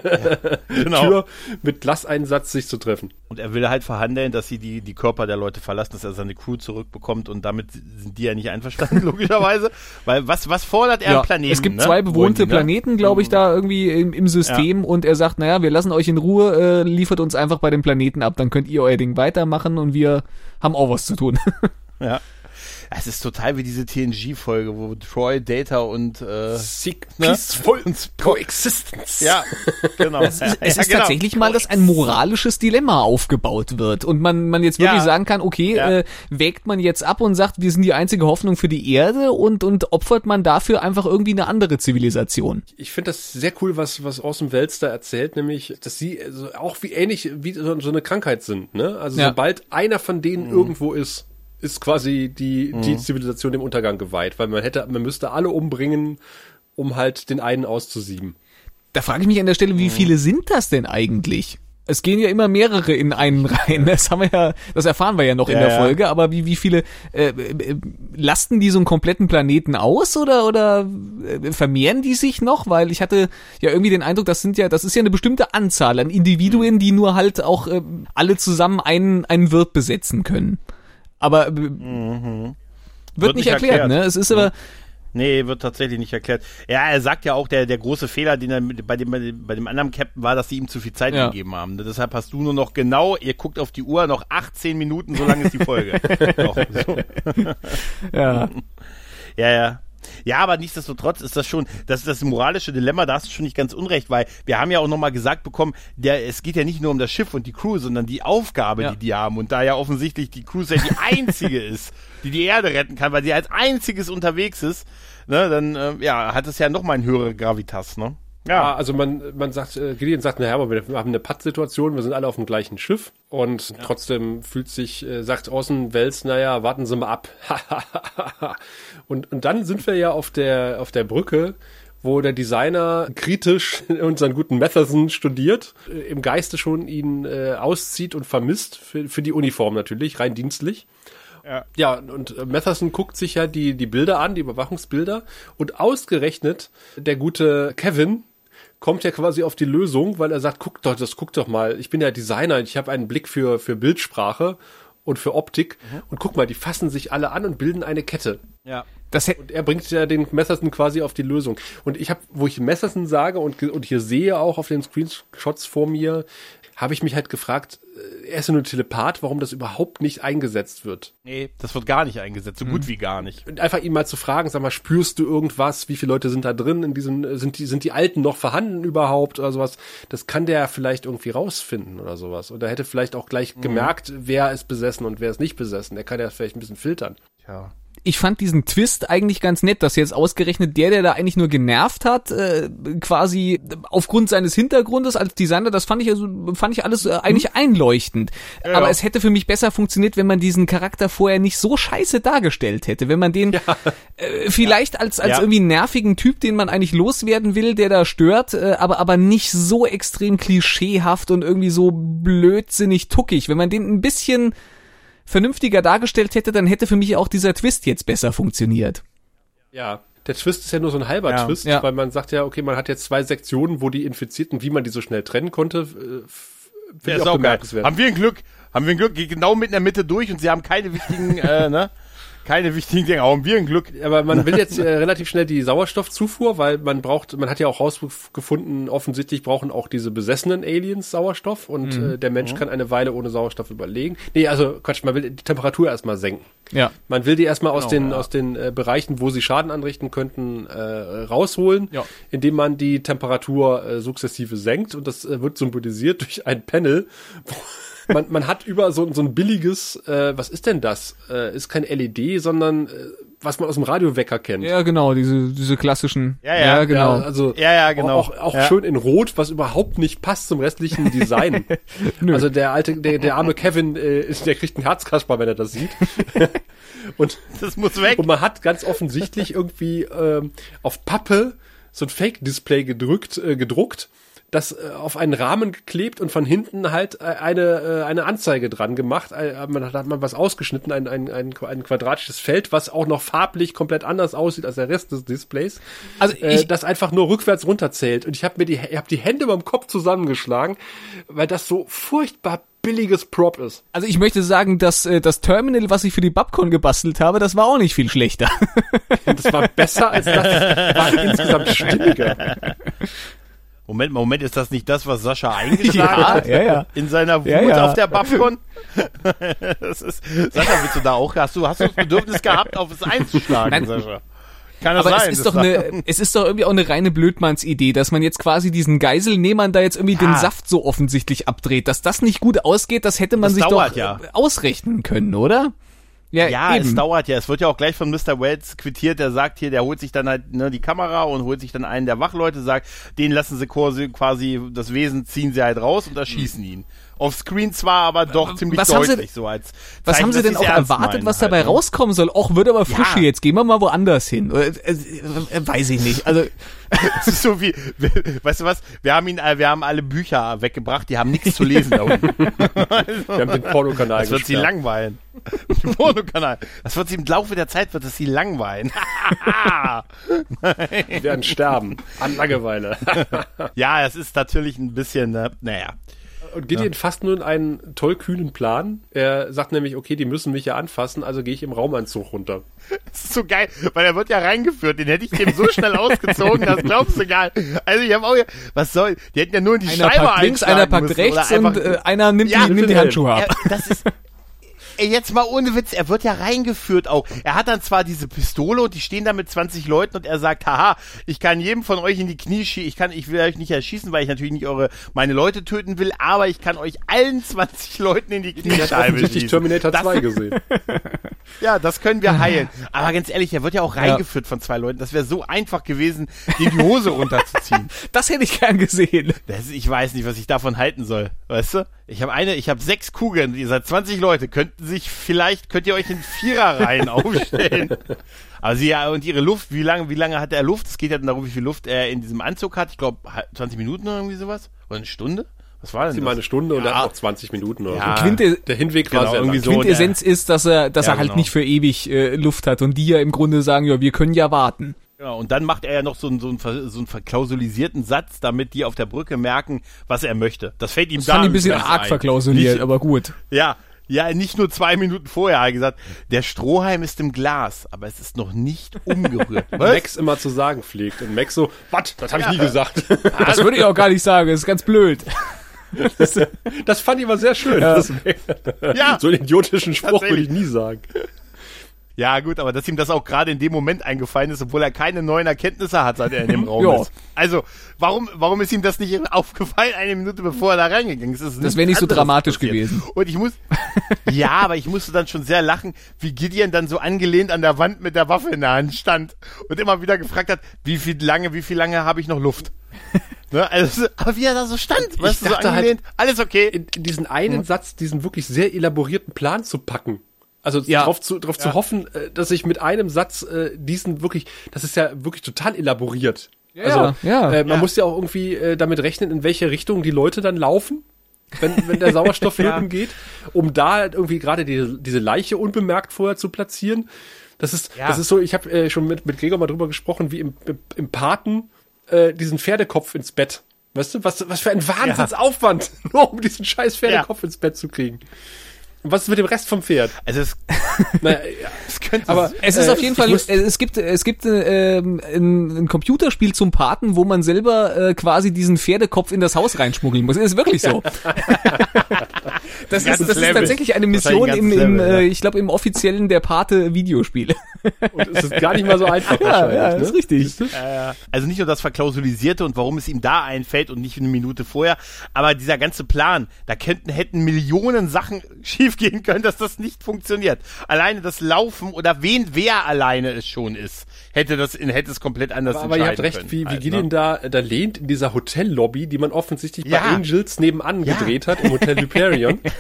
genau. Tür mit Glaseinsatz sich zu treffen. Und er will halt verhandeln, dass sie die, die Körper der Leute verlassen, dass er seine Crew zurückbekommt und damit sind die ja nicht einverstanden, logischerweise. Weil was, was fordert er ja, Planeten? Es gibt ne? zwei bewohnte die, ne? Planeten, glaube ich, da irgendwie im, im System ja. und er sagt, naja, wir lassen euch in Ruhe, äh, liefert uns einfach bei den Planeten ab, dann könnt ihr euer Ding weitermachen und wir haben auch was zu tun. ja. Es ist total wie diese TNG-Folge, wo Troy, Data und äh, Sick, ne? Peaceful Coexistence. Ja, genau. Es ist, es ist genau. tatsächlich mal, dass ein moralisches Dilemma aufgebaut wird und man, man jetzt wirklich ja. sagen kann, okay, ja. äh, wägt man jetzt ab und sagt, wir sind die einzige Hoffnung für die Erde und, und opfert man dafür einfach irgendwie eine andere Zivilisation. Ich finde das sehr cool, was, was Awesome Wels da erzählt, nämlich, dass sie also auch wie ähnlich wie so, so eine Krankheit sind, ne? Also ja. sobald einer von denen mhm. irgendwo ist, ist quasi die, mhm. die Zivilisation dem Untergang geweiht, weil man hätte, man müsste alle umbringen, um halt den einen auszusieben. Da frage ich mich an der Stelle, wie mhm. viele sind das denn eigentlich? Es gehen ja immer mehrere in einen rein. Das haben wir ja, das erfahren wir ja noch ja, in der ja. Folge. Aber wie wie viele äh, äh, lasten die so einen kompletten Planeten aus oder oder äh, vermehren die sich noch? Weil ich hatte ja irgendwie den Eindruck, das sind ja, das ist ja eine bestimmte Anzahl an Individuen, die nur halt auch äh, alle zusammen einen einen Wirt besetzen können. Aber äh, mhm. wird, wird, nicht erklärt, erklärt, ne? Es ist aber. Nee, wird tatsächlich nicht erklärt. Ja, er sagt ja auch, der, der große Fehler, den er bei dem, bei dem anderen Captain war, dass sie ihm zu viel Zeit ja. gegeben haben. Deshalb hast du nur noch genau, ihr guckt auf die Uhr, noch 18 Minuten, so lang ist die Folge. Doch, so. Ja. Ja, ja. Ja, aber nichtsdestotrotz ist das schon, das ist das moralische Dilemma, da hast du schon nicht ganz unrecht, weil wir haben ja auch nochmal gesagt bekommen, der, es geht ja nicht nur um das Schiff und die Crew, sondern die Aufgabe, ja. die die haben. Und da ja offensichtlich die Crew ja die einzige ist, die die Erde retten kann, weil sie als einziges unterwegs ist, ne, dann äh, ja, hat es ja nochmal eine höhere Gravitas, ne? Ja, also man, man sagt, äh, Gideon sagt, naja, aber wir haben eine Patt-Situation, wir sind alle auf dem gleichen Schiff und ja. trotzdem fühlt sich, äh, sagt Außen Wels, naja, warten Sie mal ab. und, und dann sind wir ja auf der, auf der Brücke, wo der Designer kritisch unseren guten Matheson studiert, äh, im Geiste schon ihn äh, auszieht und vermisst, für, für die Uniform natürlich, rein dienstlich. Ja. ja, und äh, Matheson guckt sich ja die, die Bilder an, die Überwachungsbilder, und ausgerechnet der gute Kevin, kommt er quasi auf die Lösung, weil er sagt, guck doch, das guck doch mal, ich bin ja Designer, ich habe einen Blick für, für Bildsprache und für Optik mhm. und guck mal, die fassen sich alle an und bilden eine Kette. Ja. Das und er bringt ja den Messerson quasi auf die Lösung. Und ich habe, wo ich Messerson sage und, und hier sehe auch auf den Screenshots vor mir, habe ich mich halt gefragt, äh, er ist ja nur Telepath, warum das überhaupt nicht eingesetzt wird. Nee, das wird gar nicht eingesetzt, so mhm. gut wie gar nicht. Und einfach ihn mal zu fragen, sag mal, spürst du irgendwas? Wie viele Leute sind da drin in diesem, sind die, sind die Alten noch vorhanden überhaupt oder sowas? Das kann der vielleicht irgendwie rausfinden oder sowas. Und er hätte vielleicht auch gleich mhm. gemerkt, wer ist besessen und wer ist nicht besessen. Er kann ja vielleicht ein bisschen filtern. Ja ich fand diesen Twist eigentlich ganz nett, dass jetzt ausgerechnet der, der da eigentlich nur genervt hat, äh, quasi aufgrund seines Hintergrundes als Designer, das fand ich also fand ich alles äh, eigentlich hm. einleuchtend. Ja. Aber es hätte für mich besser funktioniert, wenn man diesen Charakter vorher nicht so scheiße dargestellt hätte, wenn man den ja. äh, vielleicht als als irgendwie nervigen Typ, den man eigentlich loswerden will, der da stört, äh, aber aber nicht so extrem klischeehaft und irgendwie so blödsinnig tuckig, wenn man den ein bisschen vernünftiger dargestellt hätte, dann hätte für mich auch dieser Twist jetzt besser funktioniert. Ja, der Twist ist ja nur so ein halber ja, Twist, ja. weil man sagt ja, okay, man hat jetzt zwei Sektionen, wo die Infizierten, wie man die so schnell trennen konnte, äh, ja, ist auch bemerkenswert. Haben wir ein Glück, haben wir ein Glück, geht genau mit in der Mitte durch und sie haben keine wichtigen, äh, ne? Keine wichtigen Dinge. Haben wir ein Glück. Aber man will jetzt äh, relativ schnell die Sauerstoffzufuhr, weil man braucht, man hat ja auch rausgefunden, offensichtlich brauchen auch diese besessenen Aliens Sauerstoff und mhm. äh, der Mensch mhm. kann eine Weile ohne Sauerstoff überlegen. Nee, also Quatsch, man will die Temperatur erstmal senken. Ja. Man will die erstmal aus genau, den, ja. aus den äh, Bereichen, wo sie Schaden anrichten könnten, äh, rausholen, ja. indem man die Temperatur äh, sukzessive senkt und das äh, wird symbolisiert durch ein Panel, wo man, man hat über so, so ein billiges, äh, was ist denn das? Äh, ist kein LED, sondern äh, was man aus dem Radiowecker kennt. Ja, genau, diese, diese klassischen. Ja, ja, ja genau. Ja, also ja, ja, genau. Auch, auch ja. schön in Rot, was überhaupt nicht passt zum restlichen Design. also der alte, der, der arme Kevin, äh, der kriegt einen Herzkasper, wenn er das sieht. und das muss weg. Und man hat ganz offensichtlich irgendwie ähm, auf Pappe so ein Fake-Display gedrückt, äh, gedruckt das äh, auf einen Rahmen geklebt und von hinten halt äh, eine, äh, eine Anzeige dran gemacht. Äh, man hat, hat man was ausgeschnitten, ein, ein, ein, ein quadratisches Feld, was auch noch farblich komplett anders aussieht als der Rest des Displays. Also äh, ich, äh, das einfach nur rückwärts runterzählt. Und ich habe mir die, ich hab die Hände beim Kopf zusammengeschlagen, weil das so furchtbar billiges Prop ist. Also ich möchte sagen, dass äh, das Terminal, was ich für die Babcon gebastelt habe, das war auch nicht viel schlechter. das war besser als das, war insgesamt stimmiger. Moment, Moment, ist das nicht das, was Sascha eingeschlagen ja, hat? Ja, ja. In seiner Wut ja, auf der das ist, Sascha, willst du da auch, hast du, hast du das Bedürfnis gehabt, auf es einzuschlagen, Nein. Sascha? Kann das aber sein, es ist doch eine, es ist doch irgendwie auch eine reine Blödmannsidee, dass man jetzt quasi diesen Geiselnehmern da jetzt irgendwie ja. den Saft so offensichtlich abdreht, dass das nicht gut ausgeht, das hätte man das sich doch ja. ausrechnen können, oder? Ja, ja es dauert ja. Es wird ja auch gleich von Mr. Wells quittiert. Der sagt hier, der holt sich dann halt ne, die Kamera und holt sich dann einen der Wachleute, sagt, den lassen sie quasi das Wesen ziehen sie halt raus und erschießen ihn. Auf Screen zwar, aber doch ziemlich was deutlich sie, so als. Was haben sie denn auch erwartet, was dabei halt, ne? rauskommen soll? Och, wird aber frisch ja. hier. Jetzt gehen wir mal woanders hin. Äh, äh, äh, weiß ich nicht. Also. Es ist so wie, weißt du was? Wir haben ihn, wir haben alle Bücher weggebracht, die haben nichts zu lesen da unten. also, wir haben den Pornokanal Das wird sie langweilen. Pornokanal. Das wird sie im Laufe der Zeit wird es sie langweilen. Wir werden sterben. An Langeweile. ja, es ist natürlich ein bisschen, naja. Und Gideon ja. fasst nun einen tollkühnen Plan. Er sagt nämlich, okay, die müssen mich ja anfassen, also gehe ich im Raumanzug runter. Das ist so geil, weil er wird ja reingeführt. Den hätte ich dem so schnell ausgezogen, das glaubst du gar nicht. Also ich habe auch, was soll, die hätten ja nur in die einer Scheibe packt links, einer packt rechts und äh, einer nimmt, ja, die, nimmt die Handschuhe ab. Ja, das ist, jetzt mal ohne Witz, er wird ja reingeführt auch. Er hat dann zwar diese Pistole und die stehen da mit 20 Leuten und er sagt, haha, ich kann jedem von euch in die Knie schießen, ich kann, ich will euch nicht erschießen, weil ich natürlich nicht eure, meine Leute töten will, aber ich kann euch allen 20 Leuten in die Kniescheibe schießen. Ich Terminator das, 2 gesehen. ja, das können wir heilen. Aber ganz ehrlich, er wird ja auch reingeführt ja. von zwei Leuten. Das wäre so einfach gewesen, ihm die Hose runterzuziehen. das hätte ich gern gesehen. Das, ich weiß nicht, was ich davon halten soll. Weißt du? Ich habe eine, ich habe sechs Kugeln, ihr seid 20 Leute, könnten sich vielleicht, könnt ihr euch in Viererreihen aufstellen. Aber sie ja, und ihre Luft, wie lange, wie lange hat er Luft? Es geht ja darum, wie viel Luft er in diesem Anzug hat. Ich glaube, 20 Minuten oder irgendwie sowas? Oder eine Stunde? Was war denn das? mal eine Stunde ja. und dann noch 20 Minuten oder ja. so. Quinte der Hinweg genau, war irgendwie so. Quintessenz ist, dass er, dass ja, er halt genau. nicht für ewig äh, Luft hat und die ja im Grunde sagen, ja, wir können ja warten. Genau, und dann macht er ja noch so einen, so, einen, so einen verklausulisierten Satz, damit die auf der Brücke merken, was er möchte. Das fällt ihm das fand ein bisschen arg ein. verklausuliert, Nicht, aber gut. Ja, Ja, nicht nur zwei Minuten vorher hat er gesagt, der Strohhalm ist im Glas, aber es ist noch nicht umgerührt. Max immer zu sagen pflegt. Und Max so, was? Das habe ich ja. nie gesagt. Das würde ich auch gar nicht sagen, das ist ganz blöd. Das, das fand ich aber sehr schön. Ja. Das, ja. So einen idiotischen Spruch würde ich nie sagen. Ja, gut, aber dass ihm das auch gerade in dem Moment eingefallen ist, obwohl er keine neuen Erkenntnisse hat, seit er in dem Raum ist. Also, warum, warum ist ihm das nicht aufgefallen, eine Minute bevor er da reingegangen ist? Das, das wäre nicht so dramatisch passiert. gewesen. Und ich muss, ja, aber ich musste dann schon sehr lachen, wie Gideon dann so angelehnt an der Wand mit der Waffe in der Hand stand und immer wieder gefragt hat, wie viel lange, wie viel lange habe ich noch Luft? Ne, also, aber wie er da so stand, weißt du, so halt, angelehnt, halt, alles okay. In, in diesen einen hm. Satz, diesen wirklich sehr elaborierten Plan zu packen. Also ja. darauf, zu, darauf ja. zu hoffen, äh, dass ich mit einem Satz äh, diesen wirklich, das ist ja wirklich total elaboriert. Ja, also ja, äh, man ja. muss ja auch irgendwie äh, damit rechnen, in welche Richtung die Leute dann laufen, wenn, wenn der Sauerstoff flöten ja. geht, um da halt irgendwie gerade die, diese Leiche unbemerkt vorher zu platzieren. Das ist, ja. das ist so, ich habe äh, schon mit, mit Gregor mal drüber gesprochen, wie im, im, im Paten äh, diesen Pferdekopf ins Bett. Weißt du, was, was für ein Wahnsinnsaufwand, nur um diesen scheiß Pferdekopf ins Bett zu kriegen. Was ist mit dem Rest vom Pferd? Also es, naja, ja, es könnte, aber es ist äh, auf jeden Fall, muss, es gibt es gibt äh, ein, ein Computerspiel zum Paten, wo man selber äh, quasi diesen Pferdekopf in das Haus reinschmuggeln muss. Das ist wirklich so. das, ist, das ist tatsächlich eine Mission im, im Level, äh, ich glaube im offiziellen der Pate Videospiel. Und es ist gar nicht mal so einfach. ja, ja, das ne? ist richtig. Also nicht nur das Verklausulisierte und warum es ihm da einfällt und nicht eine Minute vorher, aber dieser ganze Plan, da könnten hätten Millionen Sachen schief schief gehen können, dass das nicht funktioniert. Alleine das Laufen oder wen, wer alleine es schon ist, hätte das, hätte es komplett anders Aber, aber ihr habt recht, können, wie, wie halt, Gideon ne? da, da lehnt in dieser Hotellobby, die man offensichtlich ja. bei Angels nebenan ja. gedreht hat, im Hotel Hyperion.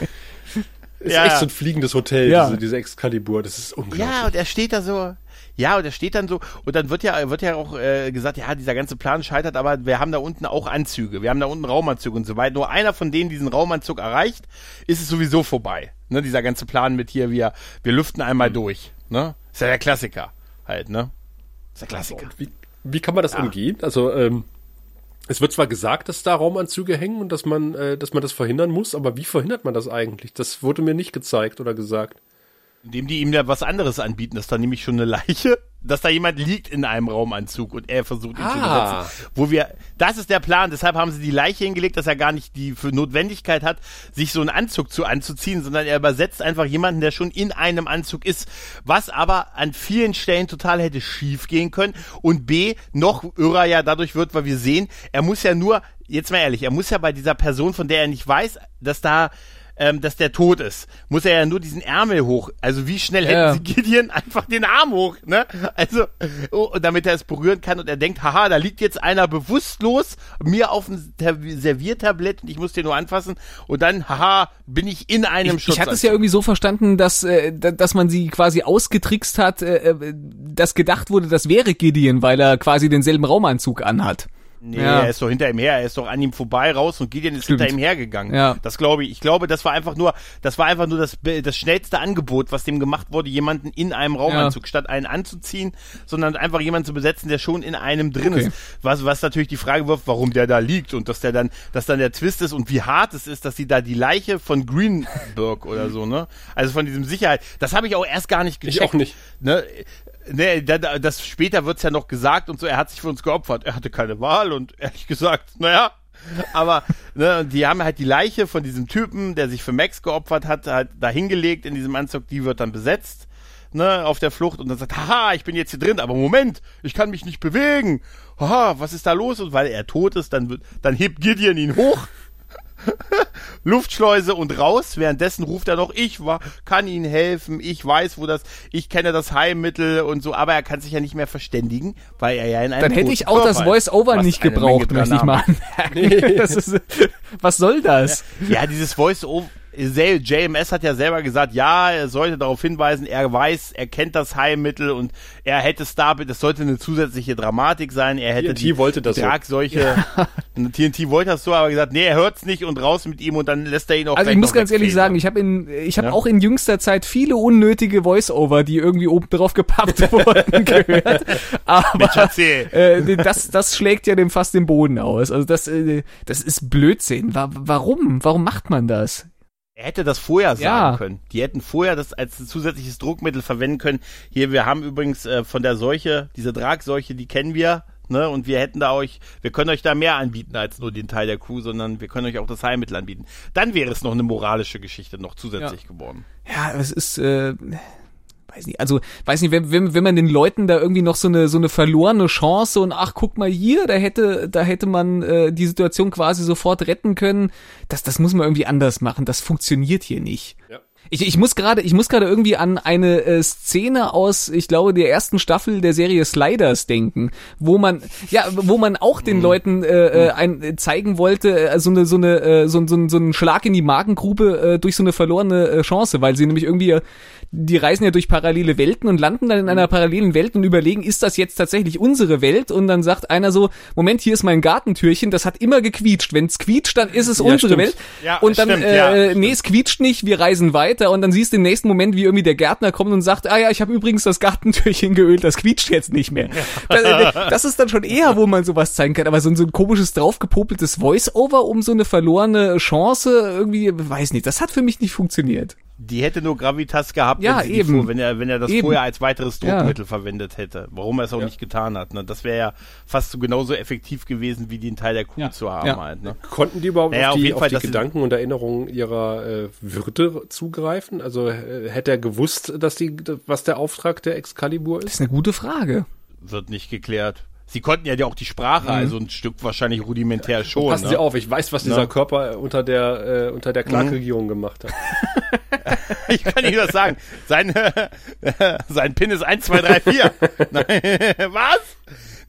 ist ja. echt so ein fliegendes Hotel, ja. diese, diese Excalibur, das ist unglaublich. Ja, und er steht da so, ja, und er steht dann so, und dann wird ja, wird ja auch äh, gesagt, ja, dieser ganze Plan scheitert, aber wir haben da unten auch Anzüge, wir haben da unten Raumanzüge und so weiter. Nur einer von denen diesen Raumanzug erreicht, ist es sowieso vorbei. Ne, dieser ganze Plan mit hier, wir, wir lüften einmal mhm. durch. Ne? Ist ja der Klassiker halt, ne? Ist der Klassiker. Also, wie, wie kann man das ja. umgehen? Also, ähm, es wird zwar gesagt, dass da Raumanzüge hängen und dass man, äh, dass man das verhindern muss, aber wie verhindert man das eigentlich? Das wurde mir nicht gezeigt oder gesagt. Indem die ihm ja was anderes anbieten, das ist dann nämlich schon eine Leiche, dass da jemand liegt in einem Raumanzug und er versucht ihn ah. zu besetzen. Wo wir, das ist der Plan, deshalb haben sie die Leiche hingelegt, dass er gar nicht die für Notwendigkeit hat, sich so einen Anzug zu anzuziehen, sondern er übersetzt einfach jemanden, der schon in einem Anzug ist, was aber an vielen Stellen total hätte schief gehen können und B, noch irrer ja dadurch wird, weil wir sehen, er muss ja nur, jetzt mal ehrlich, er muss ja bei dieser Person, von der er nicht weiß, dass da ähm, dass der tot ist, muss er ja nur diesen Ärmel hoch. Also wie schnell ja. hätten sie Gideon einfach den Arm hoch, ne? Also, oh, damit er es berühren kann und er denkt, haha, da liegt jetzt einer bewusstlos mir auf dem Serviertablett und ich muss den nur anfassen und dann, haha, bin ich in einem ich, Schutz. Ich hatte es ja irgendwie so verstanden, dass, äh, dass man sie quasi ausgetrickst hat, äh, äh, dass gedacht wurde, das wäre Gideon, weil er quasi denselben Raumanzug anhat. Nee, ja. er ist doch hinter ihm her, er ist doch an ihm vorbei raus und Gideon ist Stimmt. hinter ihm hergegangen. Ja. Das glaube ich. Ich glaube, das war einfach nur, das war einfach nur das, das schnellste Angebot, was dem gemacht wurde, jemanden in einem Raumanzug, ja. statt einen anzuziehen, sondern einfach jemanden zu besetzen, der schon in einem drin okay. ist. Was, was natürlich die Frage wirft, warum der da liegt und dass der dann, dass dann der Twist ist und wie hart es ist, dass sie da die Leiche von Greenberg oder so, ne? Also von diesem Sicherheit. Das habe ich auch erst gar nicht gecheckt. Ich auch nicht. Ne? Nee, das später wird's ja noch gesagt und so, er hat sich für uns geopfert. Er hatte keine Wahl und ehrlich gesagt, naja, aber ne, die haben halt die Leiche von diesem Typen, der sich für Max geopfert hat, halt da hingelegt in diesem Anzug, die wird dann besetzt, ne, auf der Flucht und dann sagt, haha, ich bin jetzt hier drin, aber Moment, ich kann mich nicht bewegen. Haha, was ist da los? Und weil er tot ist, dann, wird, dann hebt Gideon ihn hoch Luftschleuse und raus. Währenddessen ruft er noch, ich war, kann Ihnen helfen, ich weiß, wo das, ich kenne das Heilmittel und so, aber er kann sich ja nicht mehr verständigen, weil er ja in einem Dann hätte ich auch Körper das Voice-Over nicht gebraucht, möchte ich mal anmerken. Nee. Ist, was soll das? Ja, ja dieses Voice-Over, JMS hat ja selber gesagt, ja, er sollte darauf hinweisen, er weiß, er kennt das Heilmittel und er hätte Starbit, das sollte eine zusätzliche Dramatik sein, er hätte TNT die wollte das Tragseuche, ja. TNT wollte das so, aber gesagt, nee, er hört's nicht und raus mit ihm und dann lässt er ihn auch Also ich muss ganz ehrlich sagen, ich habe in ich habe ja? auch in jüngster Zeit viele unnötige Voice-Over, die irgendwie oben drauf gepappt wurden, gehört, aber äh, das das schlägt ja dem fast den Boden aus. Also das äh, das ist Blödsinn. Warum? Warum macht man das? Er hätte das vorher sagen ja. können. Die hätten vorher das als zusätzliches Druckmittel verwenden können. Hier, wir haben übrigens äh, von der Seuche, diese Dragseuche, die kennen wir, ne? Und wir hätten da euch, wir können euch da mehr anbieten als nur den Teil der Crew, sondern wir können euch auch das Heilmittel anbieten. Dann wäre es noch eine moralische Geschichte noch zusätzlich ja. geworden. Ja, es ist, äh, weiß nicht, also weiß nicht, wenn, wenn, wenn man den Leuten da irgendwie noch so eine so eine verlorene Chance und ach guck mal hier, da hätte da hätte man äh, die Situation quasi sofort retten können, das das muss man irgendwie anders machen, das funktioniert hier nicht. Ja. Ich, ich muss gerade, ich muss gerade irgendwie an eine äh, Szene aus, ich glaube, der ersten Staffel der Serie Sliders denken, wo man, ja, wo man auch den mhm. Leuten äh, äh, ein, äh, zeigen wollte, äh, so eine, so eine, äh, so, so, so einen Schlag in die Magengrube äh, durch so eine verlorene äh, Chance, weil sie nämlich irgendwie die reisen ja durch parallele Welten und landen dann in einer parallelen Welt und überlegen, ist das jetzt tatsächlich unsere Welt? Und dann sagt einer so, Moment, hier ist mein Gartentürchen, das hat immer gequietscht. Wenn es quietscht, dann ist es ja, unsere stimmt. Welt. Ja, und dann, stimmt, äh, ja, nee, es quietscht nicht, wir reisen weiter und dann siehst du im nächsten Moment, wie irgendwie der Gärtner kommt und sagt, ah ja, ich habe übrigens das Gartentürchen geölt, das quietscht jetzt nicht mehr. Das, äh, das, ist dann schon eher, wo man sowas zeigen kann, aber so, so ein komisches draufgepopeltes Voice-Over um so eine verlorene Chance, irgendwie, weiß nicht, das hat für mich nicht funktioniert. Die hätte nur Gravitas gehabt, ja, wenn, eben. Fuhr, wenn, er, wenn er das eben. vorher als weiteres Druckmittel ja. verwendet hätte. Warum er es auch ja. nicht getan hat. Ne? Das wäre ja fast so genauso effektiv gewesen, wie den Teil der Kuh zu haben. Halt, ne? Konnten die überhaupt naja, auf die, auf Fall, auf die Gedanken und Erinnerungen ihrer äh, Würde zugreifen? Also äh, hätte er gewusst, dass die, was der Auftrag der Excalibur ist? Das ist eine gute Frage. Wird nicht geklärt. Sie konnten ja auch die Sprache, mhm. also ein Stück wahrscheinlich rudimentär schon. Passen ne? Sie auf, ich weiß, was dieser ne? Körper unter der, äh, unter der Clark-Regierung mhm. gemacht hat. ich kann Ihnen das sagen. Sein, äh, sein Pin ist 1, 2, 3, 4. was?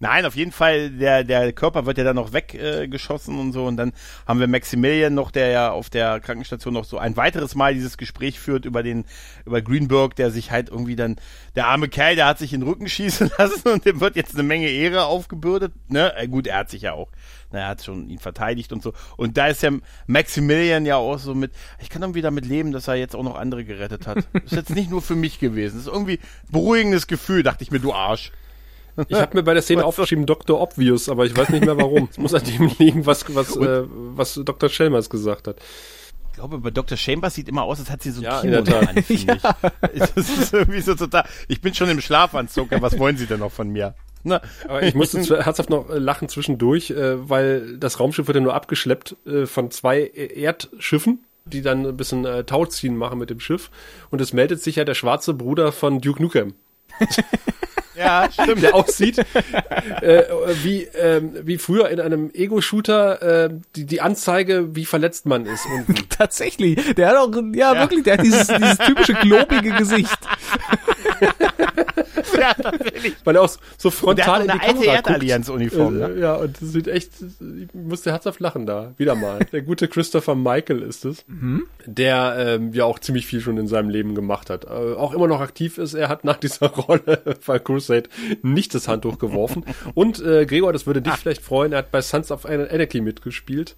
Nein, auf jeden Fall, der, der Körper wird ja dann noch weggeschossen äh, und so. Und dann haben wir Maximilian noch, der ja auf der Krankenstation noch so ein weiteres Mal dieses Gespräch führt über den, über Greenberg, der sich halt irgendwie dann, der arme Kerl, der hat sich in den Rücken schießen lassen und dem wird jetzt eine Menge Ehre aufgebürdet. Ne? Äh, gut, er hat sich ja auch, er hat schon ihn verteidigt und so. Und da ist ja Maximilian ja auch so mit, ich kann irgendwie damit leben, dass er jetzt auch noch andere gerettet hat. Ist jetzt nicht nur für mich gewesen. Das ist irgendwie beruhigendes Gefühl, dachte ich mir, du Arsch. Ich habe mir bei der Szene aufgeschrieben Dr. Obvious, aber ich weiß nicht mehr warum. Es muss an dem liegen, was, was, äh, was Dr. Chalmers gesagt hat. Ich glaube, bei Dr. Chambers sieht immer aus, als hat sie so ein ja, Kino in der an, ja. ich. Das ist irgendwie so total, ich bin schon im Schlafanzug, was wollen Sie denn noch von mir? Na. Aber ich musste herzhaft noch äh, lachen zwischendurch, äh, weil das Raumschiff wird ja nur abgeschleppt äh, von zwei Erdschiffen, die dann ein bisschen äh, Tauziehen machen mit dem Schiff. Und es meldet sich ja der schwarze Bruder von Duke Nukem. Ja, stimmt. Der aussieht äh, wie, ähm, wie früher in einem Ego-Shooter äh, die, die Anzeige, wie verletzt man ist. Und Tatsächlich. Der hat auch, ja, ja. wirklich, der hat dieses, dieses typische globige Gesicht. ja, tatsächlich. Weil er auch so frontal in die eine alte Erdallianz-Uniform. Ne? Ja, und das sieht echt, ich musste herzhaft lachen da. Wieder mal. Der gute Christopher Michael ist es, mhm. der ähm, ja auch ziemlich viel schon in seinem Leben gemacht hat. Äh, auch immer noch aktiv ist. Er hat nach dieser Rolle bei Crusade nicht das Handtuch geworfen. Und äh, Gregor, das würde dich Ach. vielleicht freuen, er hat bei Sons of Anarchy mitgespielt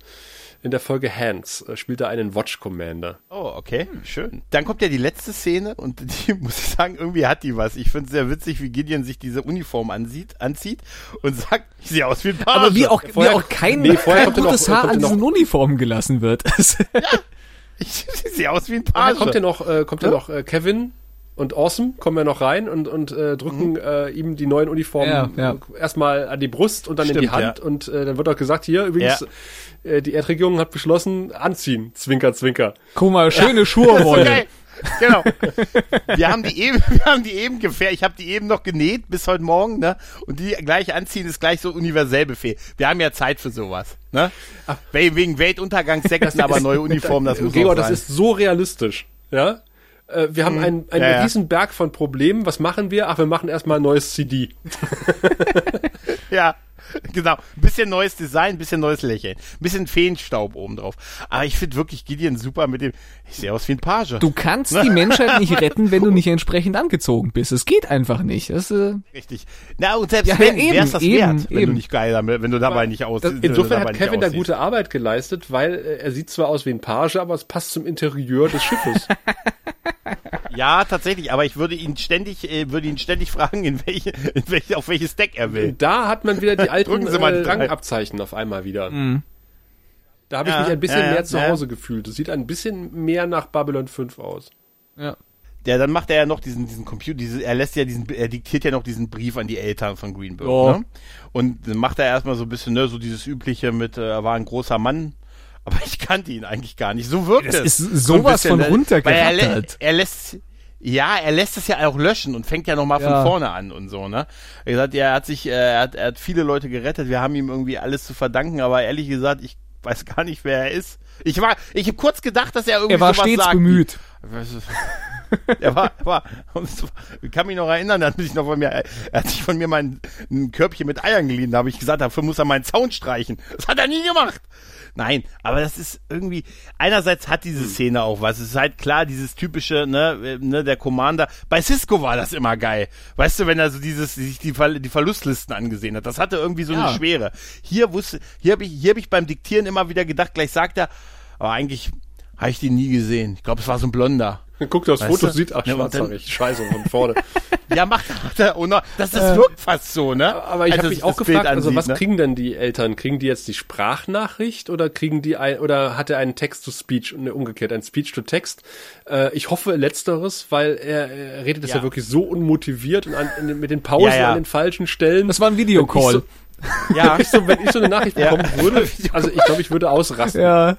in der Folge Hands äh, spielt er einen Watch Commander. Oh, okay, schön. Dann kommt ja die letzte Szene und die muss ich sagen, irgendwie hat die was. Ich finde es sehr witzig, wie Gideon sich diese Uniform ansieht, anzieht und sagt, ich sehe aus wie ein Page. Aber wie auch, vorher, wie auch kein, nee, kein gutes noch, Haar an diesen Uniformen gelassen wird. ja, ich, sehe aus wie ein Page. Dann kommt ja noch, äh, kommt ja? ja noch äh, Kevin und Awesome kommen ja noch rein und, und äh, drücken mhm. äh, ihm die neuen Uniformen ja, ja. erstmal an die Brust und dann Stimmt, in die Hand. Ja. Und äh, dann wird auch gesagt, hier übrigens, äh, die Erdregierung hat beschlossen, anziehen. Zwinker, zwinker. Guck mal, schöne Schuhe wollen. genau. Wir haben die eben, wir haben die eben gefähr, ich habe die eben noch genäht bis heute Morgen, ne? Und die gleich anziehen ist gleich so universell Befehl. Wir haben ja Zeit für sowas, ne? Ach, wegen Weltuntergangssekten, aber neue Uniformen, das muss Gregor, das ist so realistisch, ja? Äh, wir haben hm. einen, einen ja, riesen Berg von Problemen. Was machen wir? Ach, wir machen erstmal ein neues CD. ja. Genau, ein bisschen neues Design, ein bisschen neues Lächeln, ein bisschen Feenstaub oben drauf. Aber ich finde wirklich Gideon super mit dem, ich sehe aus wie ein Page. Du kannst die Menschheit nicht retten, wenn du nicht entsprechend angezogen bist. Es geht einfach nicht. Das, äh Richtig. Na, und selbst ja, wenn, ja, wäre es das eben, wert, wenn eben. du nicht geil damit, wenn du dabei Aber nicht aussiehst. Insofern hat Kevin da gute Arbeit geleistet, weil äh, er sieht zwar aus wie ein Page, aber es passt zum Interieur des Schiffes. Ja, tatsächlich, aber ich würde ihn ständig, äh, würde ihn ständig fragen, in welche, in welche, auf welches Deck er will. Da hat man wieder die alten äh, Rangabzeichen auf einmal wieder. Mhm. Da habe ich mich ein bisschen mehr zu Hause gefühlt. Das sieht ein bisschen mehr nach Babylon 5 aus. Ja. Ja, dann macht er ja noch diesen, diesen Computer, diese, er lässt ja diesen, er diktiert ja noch diesen Brief an die Eltern von Greenberg, oh. ne? Und dann macht er erstmal so ein bisschen, ne, so dieses übliche mit, äh, er war ein großer Mann, aber ich kannte ihn eigentlich gar nicht. So wirkt das es. ist sowas so von runtergerattert. Er, er lässt, ja, er lässt es ja auch löschen und fängt ja nochmal ja. von vorne an und so, ne? Er gesagt, er hat sich, äh, er hat, er hat viele Leute gerettet, wir haben ihm irgendwie alles zu verdanken, aber ehrlich gesagt, ich weiß gar nicht, wer er ist. Ich war, ich habe kurz gedacht, dass er irgendwie Er war stets sagt, bemüht. er war, war, ich kann mich noch erinnern, er hat sich noch von mir, er hat sich von mir mein ein Körbchen mit Eiern geliehen, da habe ich gesagt, dafür muss er meinen Zaun streichen. Das hat er nie gemacht. Nein, aber das ist irgendwie, einerseits hat diese hm. Szene auch was. Es ist halt klar, dieses typische, ne, ne, der Commander. Bei Cisco war das immer geil. Weißt du, wenn er so dieses, sich die, die Verlustlisten angesehen hat. Das hatte irgendwie so ja. eine Schwere. Hier wusste, hier habe ich, hier habe ich beim Diktieren immer wieder gedacht, gleich sagt er, aber eigentlich habe ich den nie gesehen. Ich glaube, es war so ein Blonder. Guckt das Foto, du? sieht, ach, ja, schwarzhaarig, scheiße, von vorne. ja, macht, macht er, oh no, das, das äh, wirkt fast so, ne? Aber ich also, habe mich auch gefragt, ansieht, also was ne? kriegen denn die Eltern? Kriegen die jetzt die Sprachnachricht oder kriegen die ein, oder hat er einen Text-to-Speech, ne, umgekehrt, ein Speech-to-Text? Äh, ich hoffe letzteres, weil er, er redet das ja. ja wirklich so unmotiviert und an, mit den Pausen ja, ja. an den falschen Stellen. Das war ein Videocall. Ja. Wenn ich so, wenn ich so eine Nachricht bekommen würde, also ich glaube, ich würde ausrasten. Ja.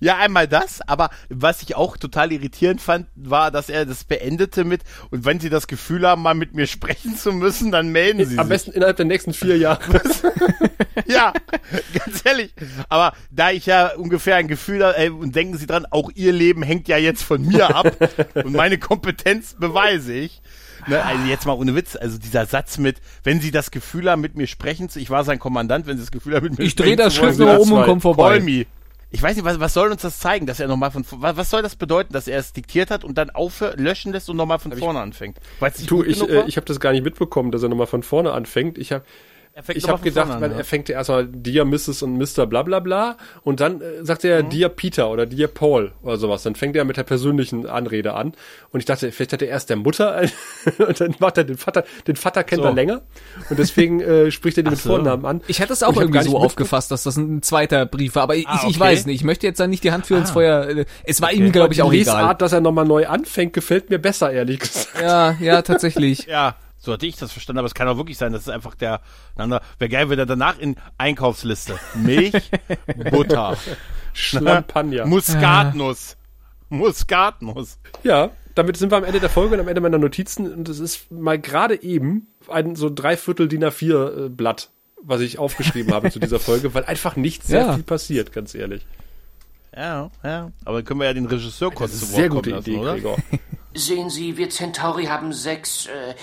Ja, einmal das, aber was ich auch total irritierend fand, war, dass er das beendete mit, und wenn Sie das Gefühl haben, mal mit mir sprechen zu müssen, dann melden Sie Am sich. Am besten innerhalb der nächsten vier Jahre. ja, ganz ehrlich. Aber da ich ja ungefähr ein Gefühl habe, ey, und denken Sie dran, auch Ihr Leben hängt ja jetzt von mir ab und meine Kompetenz beweise ich. Ne, also jetzt mal ohne Witz, also dieser Satz mit, wenn Sie das Gefühl haben, mit mir sprechen zu, ich war sein Kommandant, wenn Sie das Gefühl haben, mit mir ich sprechen zu Ich drehe das Schiff nur um und komm vorbei. Me ich weiß nicht, was, was soll uns das zeigen, dass er nochmal von, was, was soll das bedeuten, dass er es diktiert hat und dann aufhören, löschen lässt und nochmal von hab vorne ich, anfängt? Weil's du, ich, äh, ich habe das gar nicht mitbekommen, dass er nochmal von vorne anfängt. Ich habe ich habe gedacht, an, ja. er fängt erstmal Dear Mrs. und Mr. bla bla bla und dann äh, sagt er mhm. Dear Peter oder Dear Paul oder sowas. Dann fängt er mit der persönlichen Anrede an und ich dachte, vielleicht hat er erst der Mutter und dann macht er den Vater, den Vater kennt so. er länger und deswegen äh, spricht er den mit so. Vornamen an. Ich hatte es auch irgendwie so aufgefasst, dass das ein zweiter Brief war, aber ich, ah, okay. ich weiß nicht. Ich möchte jetzt da nicht die Hand für ah. ins Feuer. Äh, es war okay. ihm, glaube ich, auch die egal. Die Lesart, dass er nochmal neu anfängt, gefällt mir besser, ehrlich gesagt. Ja, ja, tatsächlich. ja. So hatte ich das verstanden, aber es kann auch wirklich sein, dass es einfach der, wäre geil, wenn er danach in Einkaufsliste Milch, Butter, Schlampagna, Muskatnuss, Muskatnuss. Ja, damit sind wir am Ende der Folge und am Ende meiner Notizen und es ist mal gerade eben ein so dreiviertel DIN A4 äh, Blatt, was ich aufgeschrieben habe zu dieser Folge, weil einfach nicht sehr ja. viel passiert, ganz ehrlich. Ja, ja. Aber dann können wir ja den Regisseur kurz zu Wort Sehr gute Idee, lassen, Gregor. Sehen Sie, wir Centauri haben sechs äh,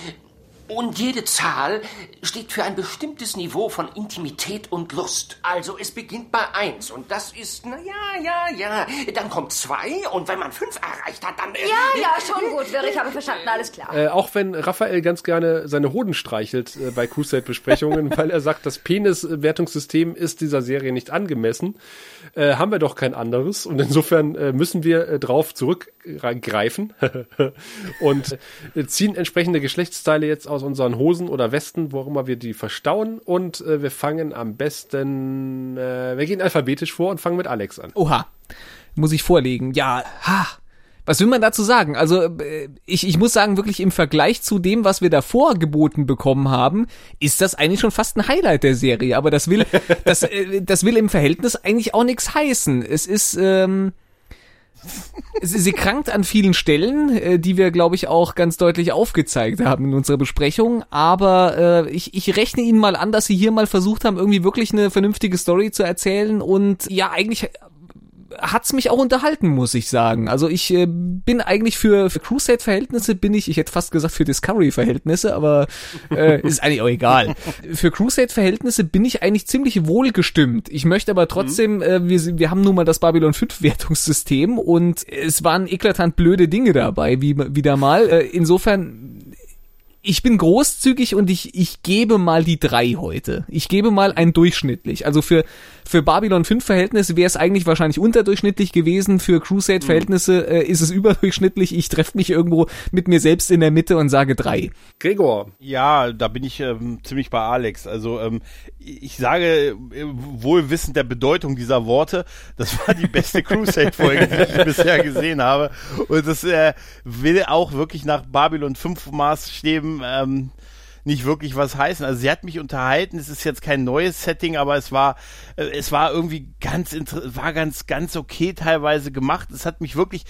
und jede Zahl steht für ein bestimmtes Niveau von Intimität und Lust. Also es beginnt bei eins und das ist, na ja, ja, ja. Dann kommt zwei und wenn man fünf erreicht hat, dann... Äh, ja, ja, schon gut, ich habe verstanden, alles klar. Äh, auch wenn Raphael ganz gerne seine Hoden streichelt äh, bei Crusade-Besprechungen, weil er sagt, das Penis-Wertungssystem ist dieser Serie nicht angemessen, äh, haben wir doch kein anderes und insofern äh, müssen wir äh, drauf zurückgreifen und ziehen entsprechende Geschlechtsteile jetzt aus unseren Hosen oder Westen, wo immer wir die verstauen. Und äh, wir fangen am besten, äh, wir gehen alphabetisch vor und fangen mit Alex an. Oha, muss ich vorlegen. Ja, ha. Was will man dazu sagen? Also äh, ich, ich muss sagen, wirklich im Vergleich zu dem, was wir davor geboten bekommen haben, ist das eigentlich schon fast ein Highlight der Serie. Aber das will, das, äh, das will im Verhältnis eigentlich auch nichts heißen. Es ist, ähm, sie, sie krankt an vielen Stellen, äh, die wir, glaube ich, auch ganz deutlich aufgezeigt haben in unserer Besprechung. Aber äh, ich, ich rechne Ihnen mal an, dass Sie hier mal versucht haben, irgendwie wirklich eine vernünftige Story zu erzählen. Und ja, eigentlich hat's mich auch unterhalten, muss ich sagen. Also ich äh, bin eigentlich für, für Crusade-Verhältnisse bin ich, ich hätte fast gesagt für Discovery-Verhältnisse, aber äh, ist eigentlich auch egal. Für Crusade-Verhältnisse bin ich eigentlich ziemlich wohlgestimmt. Ich möchte aber trotzdem, mhm. äh, wir, wir haben nun mal das Babylon 5-Wertungssystem und es waren eklatant blöde Dinge dabei, wie wieder mal. Äh, insofern ich bin großzügig und ich, ich gebe mal die drei heute. Ich gebe mal ein durchschnittlich. Also für, für Babylon 5 Verhältnisse wäre es eigentlich wahrscheinlich unterdurchschnittlich gewesen. Für Crusade Verhältnisse äh, ist es überdurchschnittlich. Ich treffe mich irgendwo mit mir selbst in der Mitte und sage drei. Gregor. Ja, da bin ich ähm, ziemlich bei Alex. Also ähm, ich sage äh, wohl wissend der Bedeutung dieser Worte, das war die beste Crusade-Folge, die ich bisher gesehen habe. Und das äh, will auch wirklich nach Babylon 5 Maßstäben ähm, nicht wirklich was heißen. Also sie hat mich unterhalten. Es ist jetzt kein neues Setting, aber es war, äh, es war irgendwie ganz, war ganz, ganz okay teilweise gemacht. Es hat mich wirklich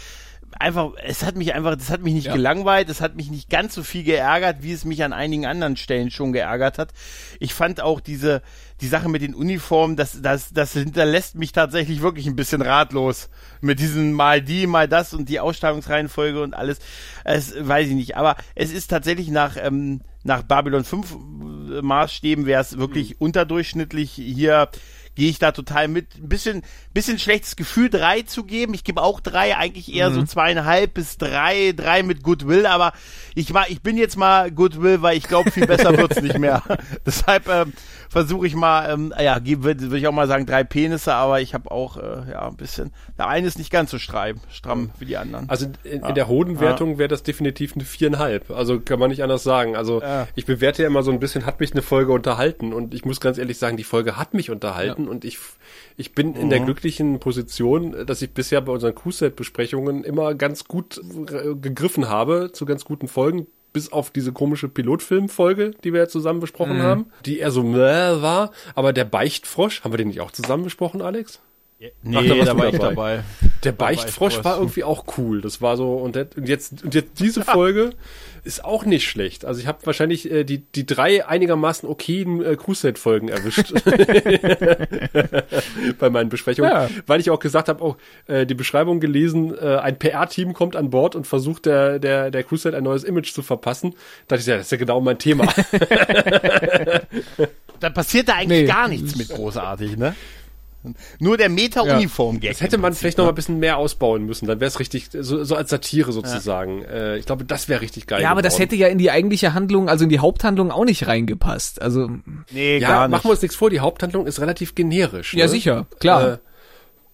einfach, es hat mich einfach, das hat mich nicht ja. gelangweilt, es hat mich nicht ganz so viel geärgert, wie es mich an einigen anderen Stellen schon geärgert hat. Ich fand auch diese, die Sache mit den Uniformen, das, das, das hinterlässt mich tatsächlich wirklich ein bisschen ratlos. Mit diesen mal die, mal das und die Ausstrahlungsreihenfolge und alles. Es weiß ich nicht. Aber es ist tatsächlich nach, ähm, nach Babylon 5 Maßstäben wäre es wirklich mhm. unterdurchschnittlich hier gehe ich da total mit. Ein bisschen, bisschen schlechtes Gefühl, drei zu geben. Ich gebe auch drei, eigentlich eher mhm. so zweieinhalb bis drei, drei mit Goodwill, aber ich war, ich bin jetzt mal Goodwill, weil ich glaube, viel besser wird's nicht mehr. Deshalb ähm, versuche ich mal, ähm, ja, würde würd ich auch mal sagen, drei Penisse, aber ich habe auch äh, ja ein bisschen. Der eine ist nicht ganz so stramm, stramm wie die anderen. Also in, ja. in der Hodenwertung ja. wäre das definitiv eine viereinhalb. Also kann man nicht anders sagen. Also ja. ich bewerte ja immer so ein bisschen, hat mich eine Folge unterhalten und ich muss ganz ehrlich sagen, die Folge hat mich unterhalten und ich ich bin mhm. in der mhm. glücklichen Position, dass ich bisher bei unseren Q-Set-Besprechungen immer ganz gut äh, gegriffen habe zu ganz guten Folgen bis auf diese komische Pilotfilm-Folge, die wir ja zusammen besprochen mhm. haben, die eher so mäh war. Aber der Beichtfrosch, haben wir den nicht auch zusammen besprochen, Alex? Nee, Ach, da, da war ich dabei. Der Beichtfrosch war irgendwie auch cool. Das war so, und, der, und jetzt, und jetzt diese Folge ist auch nicht schlecht. Also ich habe wahrscheinlich äh, die, die drei einigermaßen okayen äh, Crusade-Folgen erwischt. Bei meinen Besprechungen. Ja. Weil ich auch gesagt habe, auch äh, die Beschreibung gelesen, äh, ein PR-Team kommt an Bord und versucht der, der, der Crusade ein neues Image zu verpassen. Da dachte ich, ja, das ist ja genau mein Thema. da passiert da eigentlich nee. gar nichts mit großartig, ne? Nur der Meta-Uniform-Gag. Das hätte man vielleicht noch mal ein bisschen mehr ausbauen müssen. Dann wäre es richtig, so, so als Satire sozusagen. Ja. Äh, ich glaube, das wäre richtig geil. Ja, aber geworden. das hätte ja in die eigentliche Handlung, also in die Haupthandlung auch nicht reingepasst. Also nee, ja, gar nicht. machen wir uns nichts vor. Die Haupthandlung ist relativ generisch. Ja, ne? sicher, klar. Äh,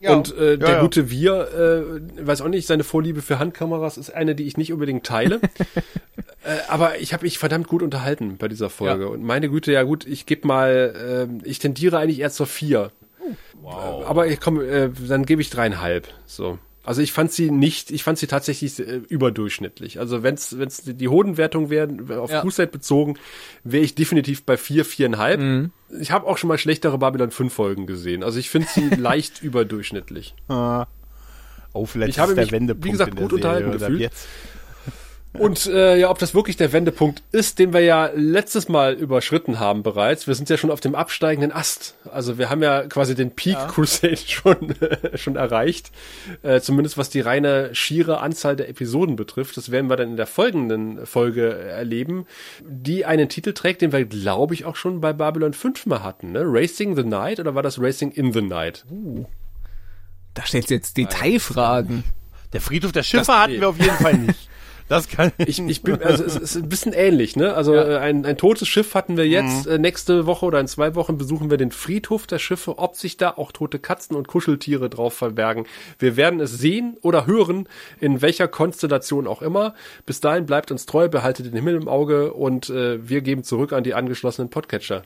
ja. Und äh, der ja, gute Wir, äh, weiß auch nicht, seine Vorliebe für Handkameras ist eine, die ich nicht unbedingt teile. äh, aber ich habe mich verdammt gut unterhalten bei dieser Folge. Und meine Güte, ja gut, ich gebe mal, äh, ich tendiere eigentlich eher zur vier. Wow. Aber ich komm, äh, dann gebe ich dreieinhalb. So. Also ich fand sie nicht, ich fand sie tatsächlich äh, überdurchschnittlich. Also wenn es die Hodenwertung wäre, auf ja. Crusade bezogen, wäre ich definitiv bei vier, viereinhalb. Mhm. Ich habe auch schon mal schlechtere Babylon 5 Folgen gesehen. Also ich finde sie leicht überdurchschnittlich. Ah. Oh, vielleicht ich habe mich, Wendepunkt wie gesagt, gut unterhalten gefühlt. Jetzt. Und äh, ja, ob das wirklich der Wendepunkt ist, den wir ja letztes Mal überschritten haben bereits. Wir sind ja schon auf dem absteigenden Ast. Also wir haben ja quasi den Peak ja. Crusade schon äh, schon erreicht. Äh, zumindest was die reine schiere Anzahl der Episoden betrifft. Das werden wir dann in der folgenden Folge erleben, die einen Titel trägt, den wir glaube ich auch schon bei Babylon 5 mal hatten. Ne? Racing the Night oder war das Racing in the Night? Uh. Da stellst du jetzt Detailfragen. Der Friedhof der Schiffe das, hatten wir auf jeden Fall nicht. Das kann ich. Ich bin, also es ist ein bisschen ähnlich, ne? Also ja. Äh, ein, ein totes Schiff hatten wir jetzt. Mhm. Äh, nächste Woche oder in zwei Wochen besuchen wir den Friedhof der Schiffe, ob sich da auch tote Katzen und Kuscheltiere drauf verbergen. Wir werden es sehen oder hören, in welcher Konstellation auch immer. Bis dahin bleibt uns treu, behaltet den Himmel im Auge und äh, wir geben zurück an die angeschlossenen Podcatcher.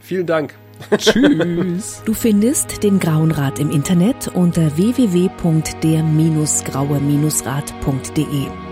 Vielen Dank. Tschüss. Du findest den Grauen Rat im Internet unter www.der-graue-rat.de